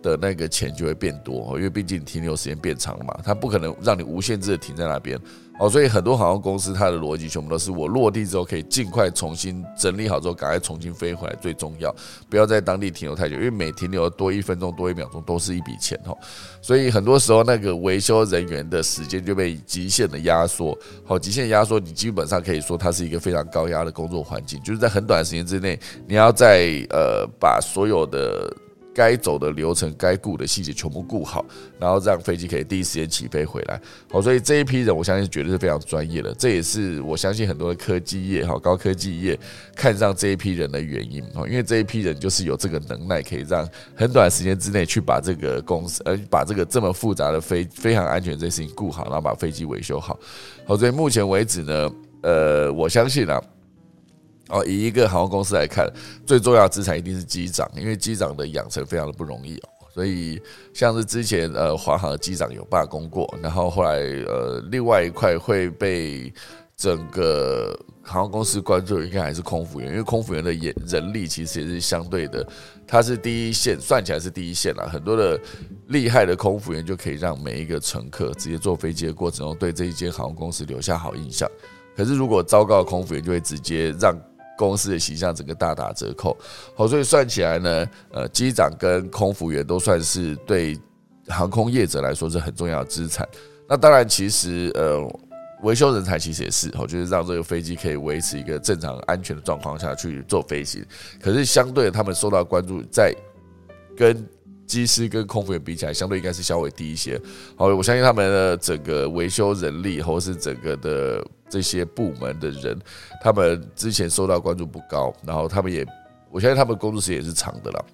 的那个钱就会变多，因为毕竟停留时间变长了嘛，它不可能让你无限制的停在那边哦，所以很多航空公司它的逻辑全部都是我落地之后可以尽快重新整理好之后，赶快重新飞回来最重要，不要在当地停留太久，因为每停留多一分钟多一秒钟都是一笔钱哦，所以很多时候那个维修人员的时间就被极限的压缩，好，极限压缩，你基本上可以说它是一个非常高压的工作环境，就是在很短的时间之内，你要在呃把所有的。该走的流程、该顾的细节全部顾好，然后让飞机可以第一时间起飞回来。好，所以这一批人，我相信绝对是非常专业的。这也是我相信很多的科技业、哈高科技业看上这一批人的原因。哈，因为这一批人就是有这个能耐，可以让很短时间之内去把这个公司，呃，把这个这么复杂的飞非常安全这件事情顾好，然后把飞机维修好。好，所以目前为止呢，呃，我相信啊。哦，以一个航空公司来看，最重要的资产一定是机长，因为机长的养成非常的不容易哦。所以像是之前呃华航的机长有罢工过，然后后来呃另外一块会被整个航空公司关注应该还是空服员，因为空服员的人人力其实也是相对的，它是第一线，算起来是第一线啦。很多的厉害的空服员就可以让每一个乘客直接坐飞机的过程中对这一间航空公司留下好印象。可是如果糟糕的空服员，就会直接让公司的形象整个大打折扣。好，所以算起来呢，呃，机长跟空服员都算是对航空业者来说是很重要的资产。那当然，其实呃。维修人才其实也是，哦，就是让这个飞机可以维持一个正常安全的状况下去做飞行。可是相对他们受到关注，在跟机师跟空服员比起来，相对应该是稍微低一些。好，我相信他们的整个维修人力，或是整个的这些部门的人，他们之前受到关注不高，然后他们也，我相信他们工作时间也是长的了。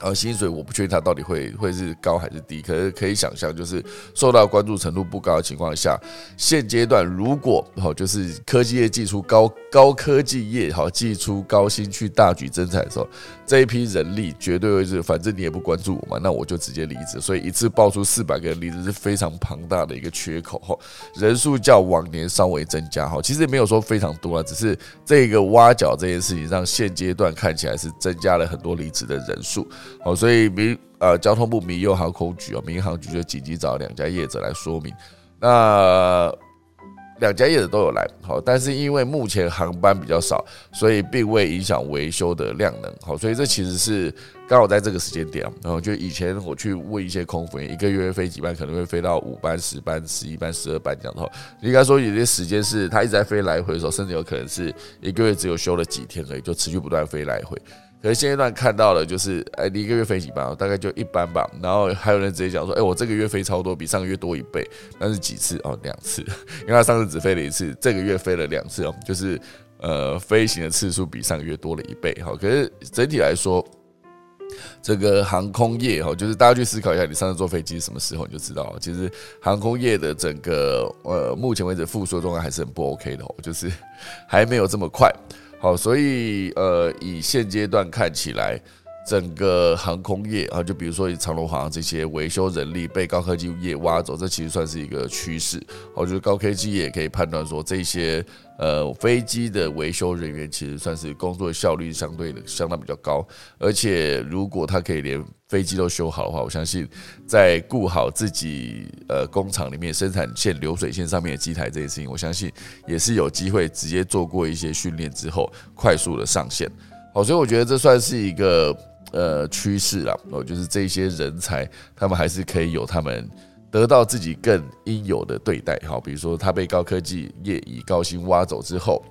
而薪水我不确定它到底会会是高还是低，可是可以想象，就是受到关注程度不高的情况下，现阶段如果好就是科技业寄出高高科技业好寄出高薪去大举增产的时候，这一批人力绝对会是，反正你也不关注我嘛，那我就直接离职。所以一次爆出四百个人离职是非常庞大的一个缺口哈，人数较往年稍微增加哈，其实也没有说非常多啊，只是这个挖角这件事情让现阶段看起来是增加了很多离职的人数。好，所以民呃交通部民用航空局哦，民航局就紧急找两家业者来说明。那两家业者都有来，好，但是因为目前航班比较少，所以并未影响维修的量能。好，所以这其实是刚好在这个时间点。然后就以前我去问一些空服员，一个月飞几班，可能会飞到五班、十班、十一班、十二班这样的话，应该说有些时间是他一直在飞来回的时候，甚至有可能是一个月只有休了几天而已，就持续不断飞来回。可是现阶段看到了，就是哎，你一个月飞几班？大概就一班吧。然后还有人直接讲说，哎，我这个月飞超多，比上个月多一倍。那是几次？哦，两次。因为他上次只飞了一次，这个月飞了两次哦，就是呃，飞行的次数比上个月多了一倍。哈，可是整体来说，这个航空业哈，就是大家去思考一下，你上次坐飞机是什么时候，你就知道，其实航空业的整个呃，目前为止复苏状态还是很不 OK 的哦，就是还没有这么快。好，所以呃，以现阶段看起来，整个航空业啊，就比如说长龙航这些维修人力被高科技业挖走，这其实算是一个趋势。我觉得高科技业可以判断说这些。呃，飞机的维修人员其实算是工作效率相对的相当比较高，而且如果他可以连飞机都修好的话，我相信在顾好自己呃工厂里面生产线流水线上面的机台这件事情，我相信也是有机会直接做过一些训练之后快速的上线。好，所以我觉得这算是一个呃趋势啦，哦，就是这些人才他们还是可以有他们。得到自己更应有的对待，好，比如说他被高科技业以高薪挖走之后，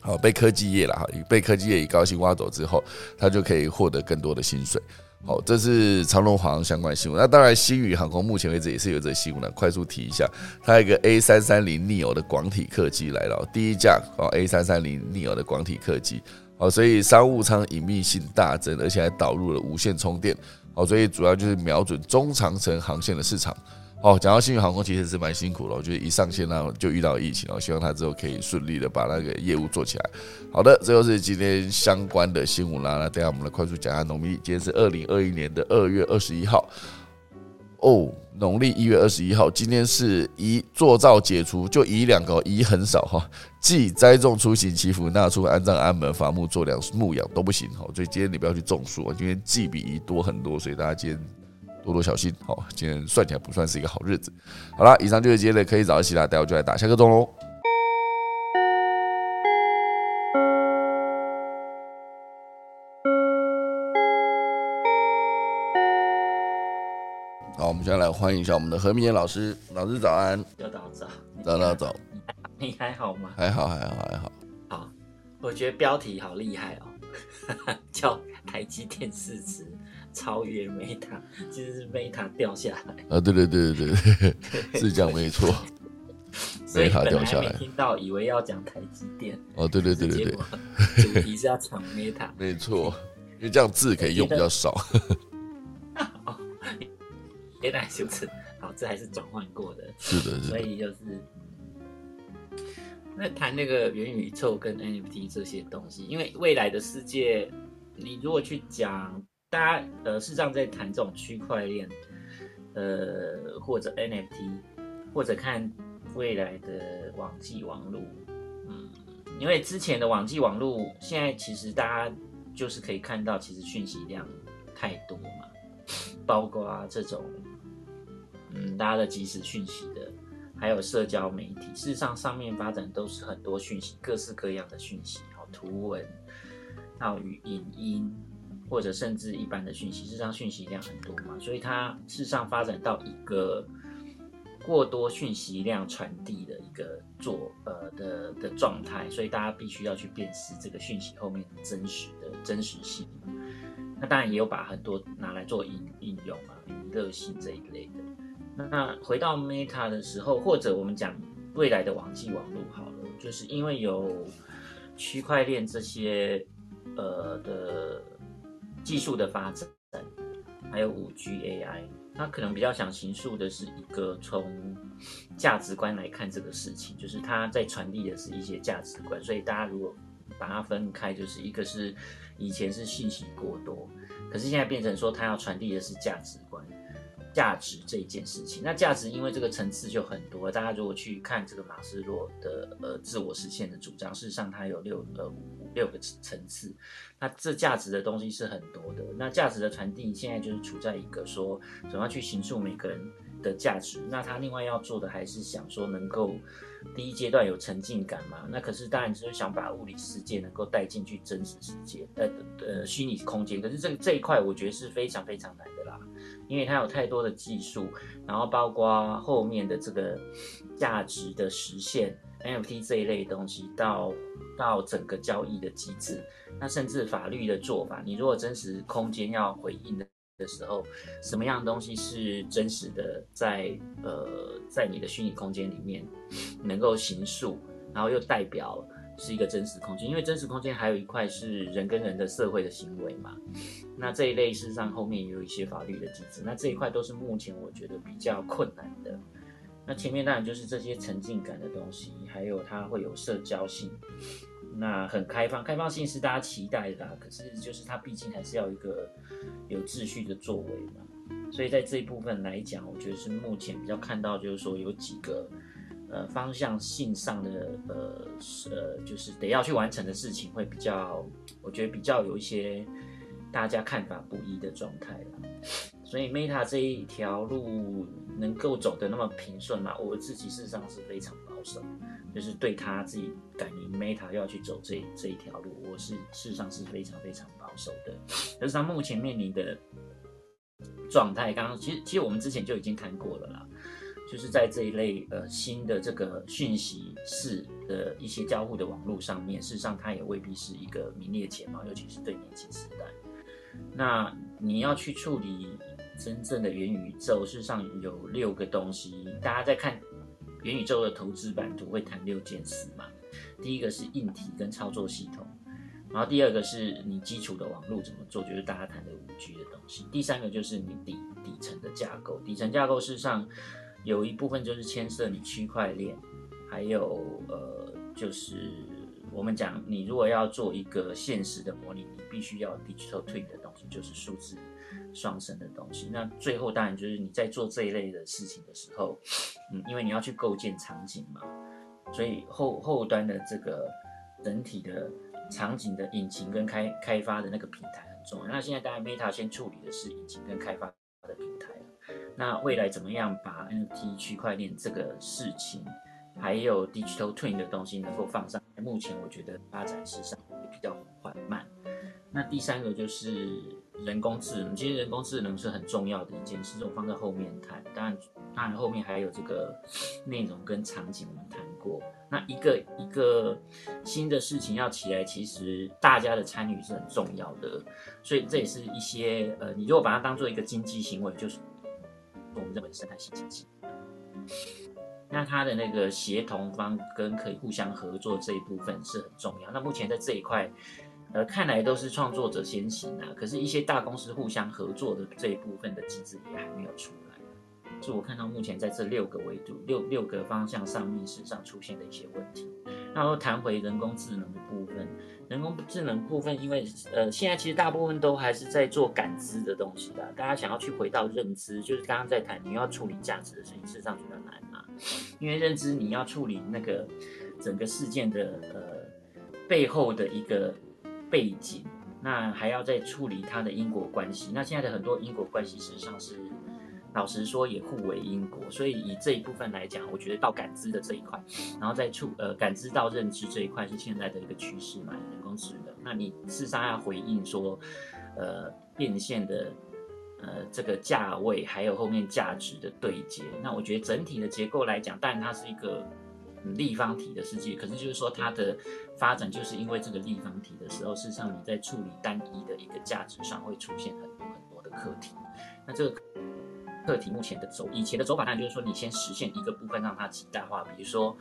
好被科技业了哈，被科技业以高薪挖走之后，他就可以获得更多的薪水。好，这是长龙航相关新闻。那当然，新宇航空目前为止也是有这新闻的，快速提一下，它一个 A 三三零 neo 的广体客机来了，第一架哦 A 三三零 neo 的广体客机，好，所以商务舱隐秘性大增，而且还导入了无线充电。好，所以主要就是瞄准中长程航线的市场。好，讲到新宇航空其实是蛮辛苦的，我觉得一上线呢就遇到疫情，然后希望他之后可以顺利的把那个业务做起来。好的，这就是今天相关的新闻啦。那等下我们来快速讲下农历，今天是二零二一年的二月二十一号。哦，农历一月二十一号，今天是宜做灶解除，就宜两个宜很少哈，忌栽种、出行、祈福、纳出、安葬、安门、伐木、做粮、牧养都不行哈。所以今天你不要去种树啊，今天忌比宜多很多，所以大家今天。多多小心，好，今天算起来不算是一个好日子。好啦，以上就是今天的可以早起啦，待会就来打下个钟喽。好，我们现在来欢迎一下我们的何明燕老师，老师早安。早早早，早早早，你还好吗？还好，还好，还好。好，我觉得标题好厉害哦，叫台积电市值。超越 Meta，其实是 Meta 掉下来啊！对对对对对，是这样没错。Meta 掉下来，听到以为要讲台积电哦，对对对对对，主题是要讲 Meta，没错，因为这样字可以用比较少。哦，原来如此，好，这还是转换过的，是的，所以就是那谈那个元宇宙跟 NFT 这些东西，因为未来的世界，你如果去讲。大家呃，事实上在谈这种区块链，呃，或者 NFT，或者看未来的网际网络，嗯，因为之前的网际网络，现在其实大家就是可以看到，其实讯息量太多嘛，包括啊这种，嗯，大家的即时讯息的，还有社交媒体，事实上上面发展都是很多讯息，各式各样的讯息，好图文，到语影音，或者甚至一般的讯息，事实上讯息量很多嘛，所以它事实上发展到一个。过多讯息量传递的一个做呃的的状态，所以大家必须要去辨识这个讯息后面真实的真实性。那当然也有把很多拿来做应应用啊，娱乐性这一类的。那回到 Meta 的时候，或者我们讲未来的网际网络好了，就是因为有区块链这些呃的技术的发展，还有五 G AI。他可能比较想形塑的是一个从价值观来看这个事情，就是他在传递的是一些价值观。所以大家如果把它分开，就是一个是以前是信息过多，可是现在变成说他要传递的是价值观。价值这一件事情，那价值因为这个层次就很多。大家如果去看这个马斯洛的呃自我实现的主张，事实上它有六呃五六个层次。那这价值的东西是很多的。那价值的传递现在就是处在一个说怎么样去形塑每个人的价值。那他另外要做的还是想说能够第一阶段有沉浸感嘛？那可是当然就是想把物理世界能够带进去真实世界呃呃虚拟空间。可是这这一块我觉得是非常非常难的啦。因为它有太多的技术，然后包括后面的这个价值的实现，NFT 这一类东西，到到整个交易的机制，那甚至法律的做法，你如果真实空间要回应的的时候，什么样的东西是真实的，在呃在你的虚拟空间里面能够行述，然后又代表。是一个真实空间，因为真实空间还有一块是人跟人的社会的行为嘛。那这一类事实上后面也有一些法律的机制，那这一块都是目前我觉得比较困难的。那前面当然就是这些沉浸感的东西，还有它会有社交性，那很开放，开放性是大家期待的，可是就是它毕竟还是要一个有秩序的作为嘛。所以在这一部分来讲，我觉得是目前比较看到就是说有几个。呃，方向性上的呃呃，就是得要去完成的事情，会比较，我觉得比较有一些大家看法不一的状态了。所以 Meta 这一条路能够走得那么平顺嘛？我自己事实上是非常保守，就是对他自己改名 Meta 要去走这这一条路，我是事实上是非常非常保守的。可是他目前面临的状态，刚刚其实其实我们之前就已经谈过了啦。就是在这一类呃新的这个讯息式的一些交互的网络上面，事实上它也未必是一个名列前茅，尤其是对年轻时代。那你要去处理真正的元宇宙，事实上有六个东西，大家在看元宇宙的投资版图会谈六件事嘛。第一个是硬体跟操作系统，然后第二个是你基础的网络怎么做，就是大家谈的五 G 的东西。第三个就是你底底层的架构，底层架构事实上。有一部分就是牵涉你区块链，还有呃，就是我们讲，你如果要做一个现实的模拟，你必须要 digital twin 的东西，就是数字双生的东西。那最后当然就是你在做这一类的事情的时候，嗯，因为你要去构建场景嘛，所以后后端的这个整体的场景的引擎跟开开发的那个平台很重要。那现在大家 Meta 先处理的是引擎跟开发的平台。那未来怎么样把 NFT 区块链这个事情，还有 digital twin 的东西能够放上？目前我觉得发展是上也比较缓慢。那第三个就是人工智能，其实人工智能是很重要的一件事，我放在后面谈。当然，后面还有这个内容跟场景，我们谈过。那一个一个新的事情要起来，其实大家的参与是很重要的。所以这也是一些呃，你如果把它当做一个经济行为，就是。我们认为生态系经济，那它的那个协同方跟可以互相合作这一部分是很重要。那目前在这一块，呃，看来都是创作者先行啊。可是，一些大公司互相合作的这一部分的机制也还没有出来。是我看到目前在这六个维度、六六个方向上面，事实上出现的一些问题。然后谈回人工智能的部分。人工智能部分，因为呃，现在其实大部分都还是在做感知的东西的。大家想要去回到认知，就是刚刚在谈你要处理价值的事情，事实上比较难嘛。因为认知你要处理那个整个事件的呃背后的一个背景，那还要再处理它的因果关系。那现在的很多因果关系事实上是。老实说，也互为因果，所以以这一部分来讲，我觉得到感知的这一块，然后再触呃感知到认知这一块是现在的一个趋势嘛，人工智能。那你事实上要回应说，呃变现的呃这个价位，还有后面价值的对接。那我觉得整体的结构来讲，当然它是一个立方体的世界，可是就是说它的发展就是因为这个立方体的时候，事实上你在处理单一的一个价值上会出现很多很多的课题。那这个。课题目前的走，以前的走法，当然就是说，你先实现一个部分，让它极大化。比如说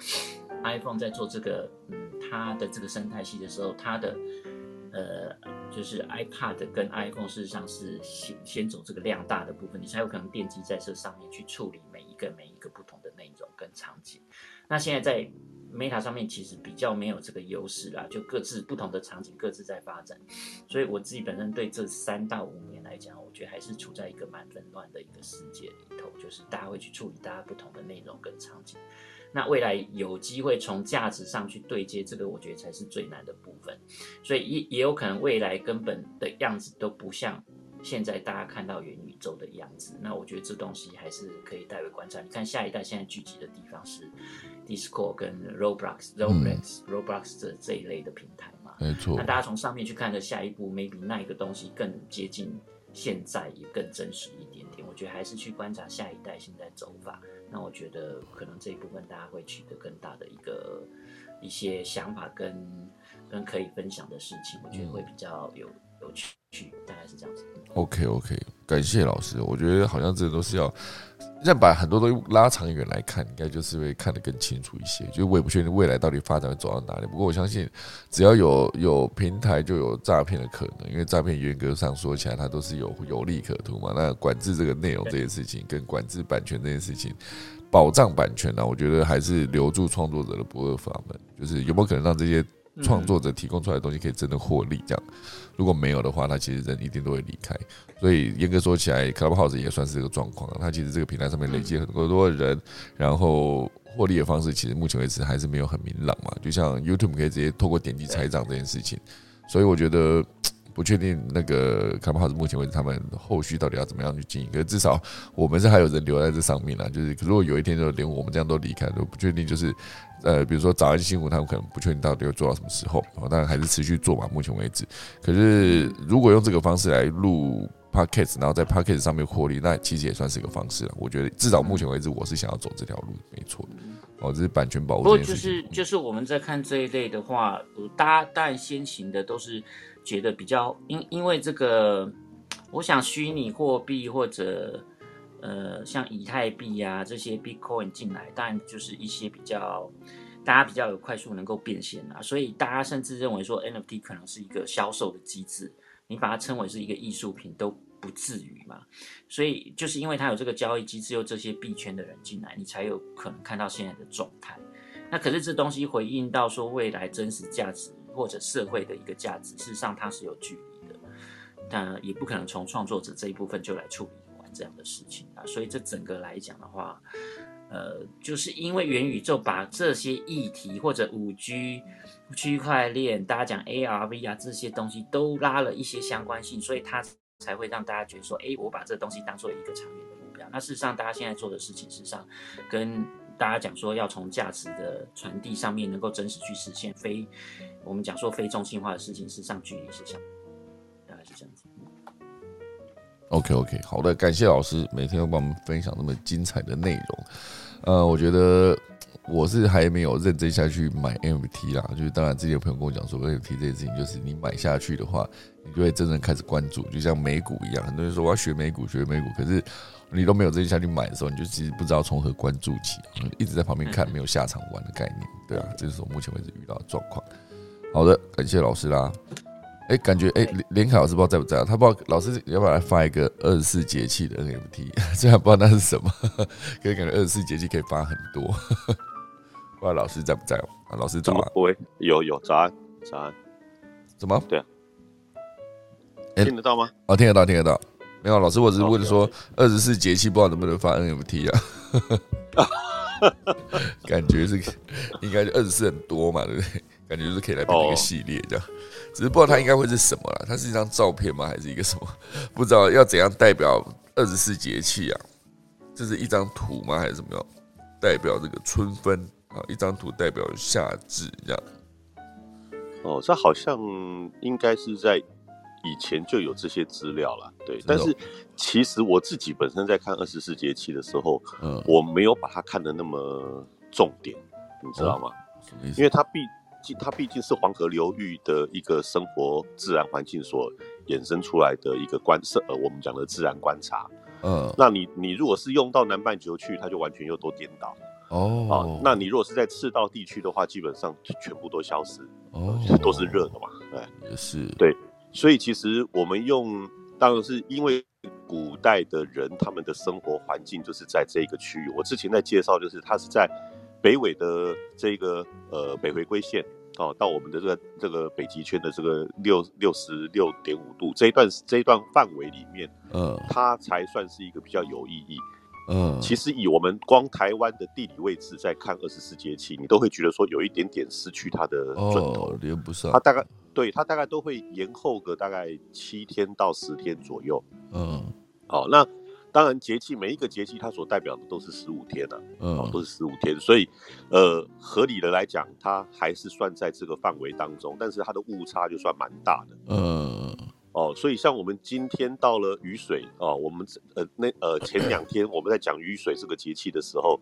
，iPhone 在做这个，嗯，它的这个生态系的时候，它的呃，就是 iPad 跟 iPhone 事实上是先先走这个量大的部分，你才有可能奠基在这上面去处理每一个每一个不同的内容跟场景。那现在在 Meta 上面其实比较没有这个优势啦，就各自不同的场景各自在发展，所以我自己本身对这三到五年来讲，我觉得还是处在一个蛮纷乱的一个世界里头，就是大家会去处理大家不同的内容跟场景。那未来有机会从价值上去对接，这个我觉得才是最难的部分，所以也也有可能未来根本的样子都不像。现在大家看到元宇宙的样子，那我觉得这东西还是可以代为观察。你看下一代现在聚集的地方是 Discord 跟 Roblox、Roblox、Roblox 这这一类的平台嘛？没错。那大家从上面去看的下一步，maybe 那一个东西更接近现在，也更真实一点点。我觉得还是去观察下一代现在走法。那我觉得可能这一部分大家会取得更大的一个一些想法跟跟可以分享的事情，我觉得会比较有有趣。趣大概是这样子。OK OK，感谢老师。我觉得好像这都是要，要把很多东西拉长远来看，应该就是会看得更清楚一些。就我也不确定未来到底发展会走到哪里。不过我相信，只要有有平台，就有诈骗的可能。因为诈骗严格上说起来，它都是有有利可图嘛。那管制这个内容这件事情，跟管制版权这件事情，保障版权呢，我觉得还是留住创作者的不二法门。就是有没有可能让这些创作者提供出来的东西可以真的获利？这样。如果没有的话，那其实人一定都会离开。所以严格说起来，Clubhouse 也算是一个状况。它其实这个平台上面累积很多多人，然后获利的方式其实目前为止还是没有很明朗嘛。就像 YouTube 可以直接透过点击财账这件事情，所以我觉得不确定那个 Clubhouse 目前为止他们后续到底要怎么样去经营。可是至少我们是还有人留在这上面了。就是如果有一天就连我们这样都离开，都不确定就是。呃，比如说早安新闻，他们可能不确定到底会做到什么时候，当然还是持续做嘛。目前为止，可是如果用这个方式来录 podcast，然后在 podcast 上面获利，那其实也算是一个方式了。我觉得至少目前为止，我是想要走这条路，没错。哦，这是版权保护。不过就是就是我们在看这一类的话，大家当然先行的都是觉得比较，因因为这个，我想虚拟货币或者。呃，像以太币啊这些 Bitcoin 进来，当然就是一些比较大家比较有快速能够变现啊，所以大家甚至认为说 NFT 可能是一个销售的机制，你把它称为是一个艺术品都不至于嘛。所以就是因为它有这个交易机制，有这些币圈的人进来，你才有可能看到现在的状态。那可是这东西回应到说未来真实价值或者社会的一个价值，事实上它是有距离的，但也不可能从创作者这一部分就来处理完。这样的事情啊，所以这整个来讲的话，呃，就是因为元宇宙把这些议题或者五 G、区块链，大家讲 AR、VR 这些东西都拉了一些相关性，所以它才会让大家觉得说，哎，我把这东西当做一个长远的目标。那事实上，大家现在做的事情，事实上跟大家讲说要从价值的传递上面能够真实去实现非我们讲说非中心化的事情，是上距离是相，大概是这样子。OK OK，好的，感谢老师每天都帮我们分享那么精彩的内容。呃，我觉得我是还没有认真下去买 NFT 啦。就是当然，之前有朋友跟我讲说，NFT 这件事情，就是你买下去的话，你就会真正开始关注，就像美股一样。很多人说我要学美股，学美股，可是你都没有真正下去买的时候，你就其实不知道从何关注起，一直在旁边看，没有下场玩的概念，对啊，这是我目前为止遇到的状况。好的，感谢老师啦。哎，感觉哎，连连凯老师不知道在不在啊？他不知道老师要不要来发一个二十四节气的 NFT，虽然不知道那是什么，可以感觉二十四节气可以发很多。不知道老师在不在哦？啊，老师早啊！喂，有有早安早安，怎么？对啊，听得到吗？哦，听得到听得到。没有，老师，我只是问说二十四节气不知道能不能发 NFT 啊？感觉是应该就二十四很多嘛，对不对？感觉就是可以来编一个系列这样，只是不知道它应该会是什么啦。它是一张照片吗？还是一个什么？不知道要怎样代表二十四节气啊？这是一张图吗？还是怎么样？代表这个春分啊？一张图代表夏至这样？哦，这好像应该是在以前就有这些资料了，对。但是其实我自己本身在看二十四节气的时候，嗯，我没有把它看的那么重点，你知道吗？因为它毕竟它毕竟是黄河流域的一个生活自然环境所衍生出来的一个观测，呃，我们讲的自然观察。嗯，那你你如果是用到南半球去，它就完全又都颠倒。哦，啊，那你如果是在赤道地区的话，基本上全部都消失。哦，都是热的嘛，对，也是对。所以其实我们用，当然是因为古代的人他们的生活环境就是在这个区域。我之前在介绍，就是它是在。北纬的这个呃北回归线哦，到我们的这个这个北极圈的这个六六十六点五度这一段这一段范围里面，嗯，它才算是一个比较有意义。嗯，其实以我们光台湾的地理位置在看二十四节气，你都会觉得说有一点点失去它的准头，连不上。它大概对它大概都会延后个大概七天到十天左右。嗯，好，那。当然，节气每一个节气它所代表的都是十五天的，嗯，都是十五天，所以，呃，合理的来讲，它还是算在这个范围当中，但是它的误差就算蛮大的，嗯，哦，所以像我们今天到了雨水哦，我们呃那呃前两天我们在讲雨水这个节气的时候，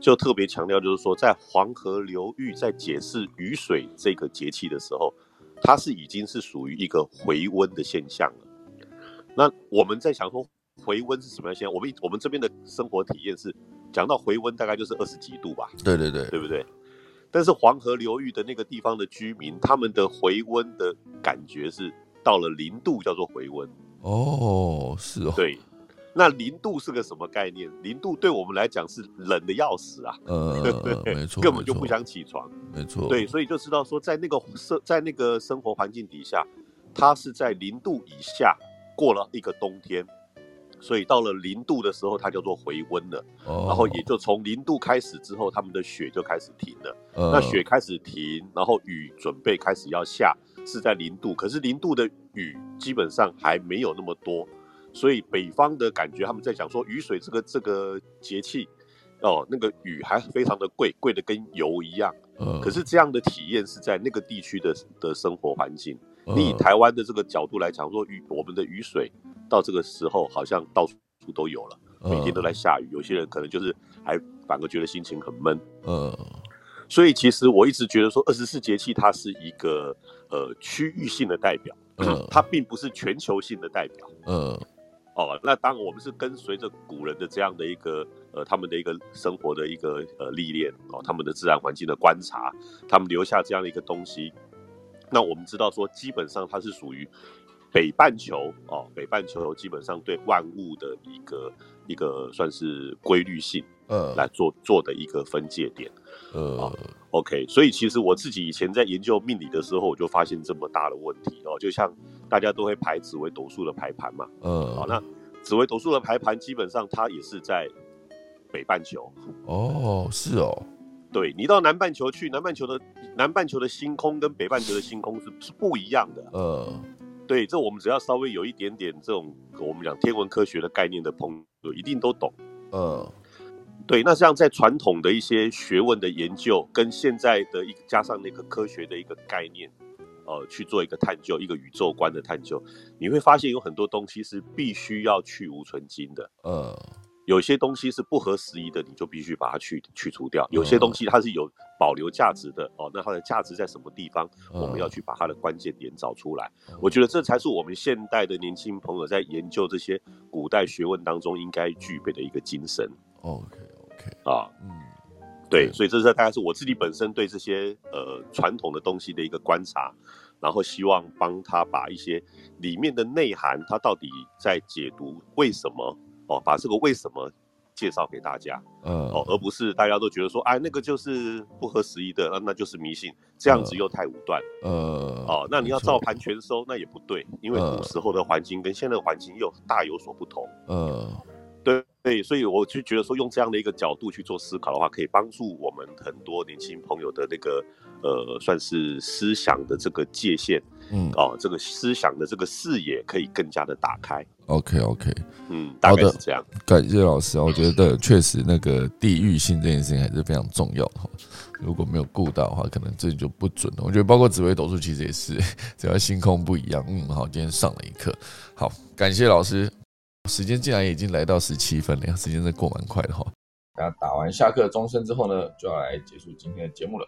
就特别强调，就是说在黄河流域在解释雨水这个节气的时候，它是已经是属于一个回温的现象了。那我们在想说。回温是什么样？现象我们我们这边的生活体验是，讲到回温大概就是二十几度吧。对对对，对不对？但是黄河流域的那个地方的居民，他们的回温的感觉是到了零度叫做回温。哦，是哦。对，那零度是个什么概念？零度对我们来讲是冷的要死啊。呃，没错，根本就不想起床。没错。对，所以就知道说，在那个生在那个生活环境底下，它是在零度以下过了一个冬天。所以到了零度的时候，它叫做回温了。哦。然后也就从零度开始之后，他们的雪就开始停了。那雪开始停，然后雨准备开始要下，是在零度。可是零度的雨基本上还没有那么多，所以北方的感觉他们在讲说雨水这个这个节气，哦，那个雨还非常的贵，贵的跟油一样。嗯。可是这样的体验是在那个地区的的生活环境。你以台湾的这个角度来讲，说雨我们的雨水。到这个时候，好像到处都有了，每天都在下雨。有些人可能就是还反而觉得心情很闷。嗯，所以其实我一直觉得说，二十四节气它是一个呃区域性的代表，它并不是全球性的代表。嗯，哦，那当然我们是跟随着古人的这样的一个呃他们的一个生活的一个呃历练哦，他们的自然环境的观察，他们留下这样的一个东西。那我们知道说，基本上它是属于。北半球哦，北半球基本上对万物的一个一个算是规律性，呃，来做做的一个分界点，呃，OK，所以其实我自己以前在研究命理的时候，我就发现这么大的问题哦，就像大家都会排紫微斗数的排盘嘛，嗯，好，那紫微斗数的排盘基本上它也是在北半球，哦，是哦，对你到南半球去，南半球的南半球的星空跟北半球的星空是是不一样的，呃。对，这我们只要稍微有一点点这种我们讲天文科学的概念的朋友，一定都懂。呃，对，那像在传统的一些学问的研究，跟现在的一加上那个科学的一个概念，呃，去做一个探究，一个宇宙观的探究，你会发现有很多东西是必须要去无存精的。呃。有些东西是不合时宜的，你就必须把它去去除掉。有些东西它是有保留价值的哦，那它的价值在什么地方？我们要去把它的关键点找出来。我觉得这才是我们现代的年轻朋友在研究这些古代学问当中应该具备的一个精神。OK OK 啊，嗯，对，所以这是大概是我自己本身对这些呃传统的东西的一个观察，然后希望帮他把一些里面的内涵，他到底在解读为什么。哦，把这个为什么介绍给大家，嗯，哦，而不是大家都觉得说，哎，那个就是不合时宜的，那那就是迷信，这样子又太武断，呃，哦，那你要照盘全收，那也不对，因为古时候的环境跟现在的环境又大有所不同，呃，对，对，所以我就觉得说，用这样的一个角度去做思考的话，可以帮助我们很多年轻朋友的那个呃，算是思想的这个界限，嗯，哦，这个思想的这个视野可以更加的打开。OK OK，嗯，大概是这样。感谢老师，我觉得确实那个地域性这件事情还是非常重要的哈。如果没有顾到的话，可能这就不准了。我觉得包括紫微斗数其实也是，只要星空不一样。嗯，好，今天上了一课，好，感谢老师。时间竟然已经来到十七分了，时间真过蛮快的哈。那打完下课钟声之后呢，就要来结束今天的节目了。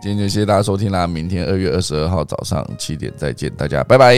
今天就谢谢大家收听啦，明天二月二十二号早上七点再见，大家拜拜。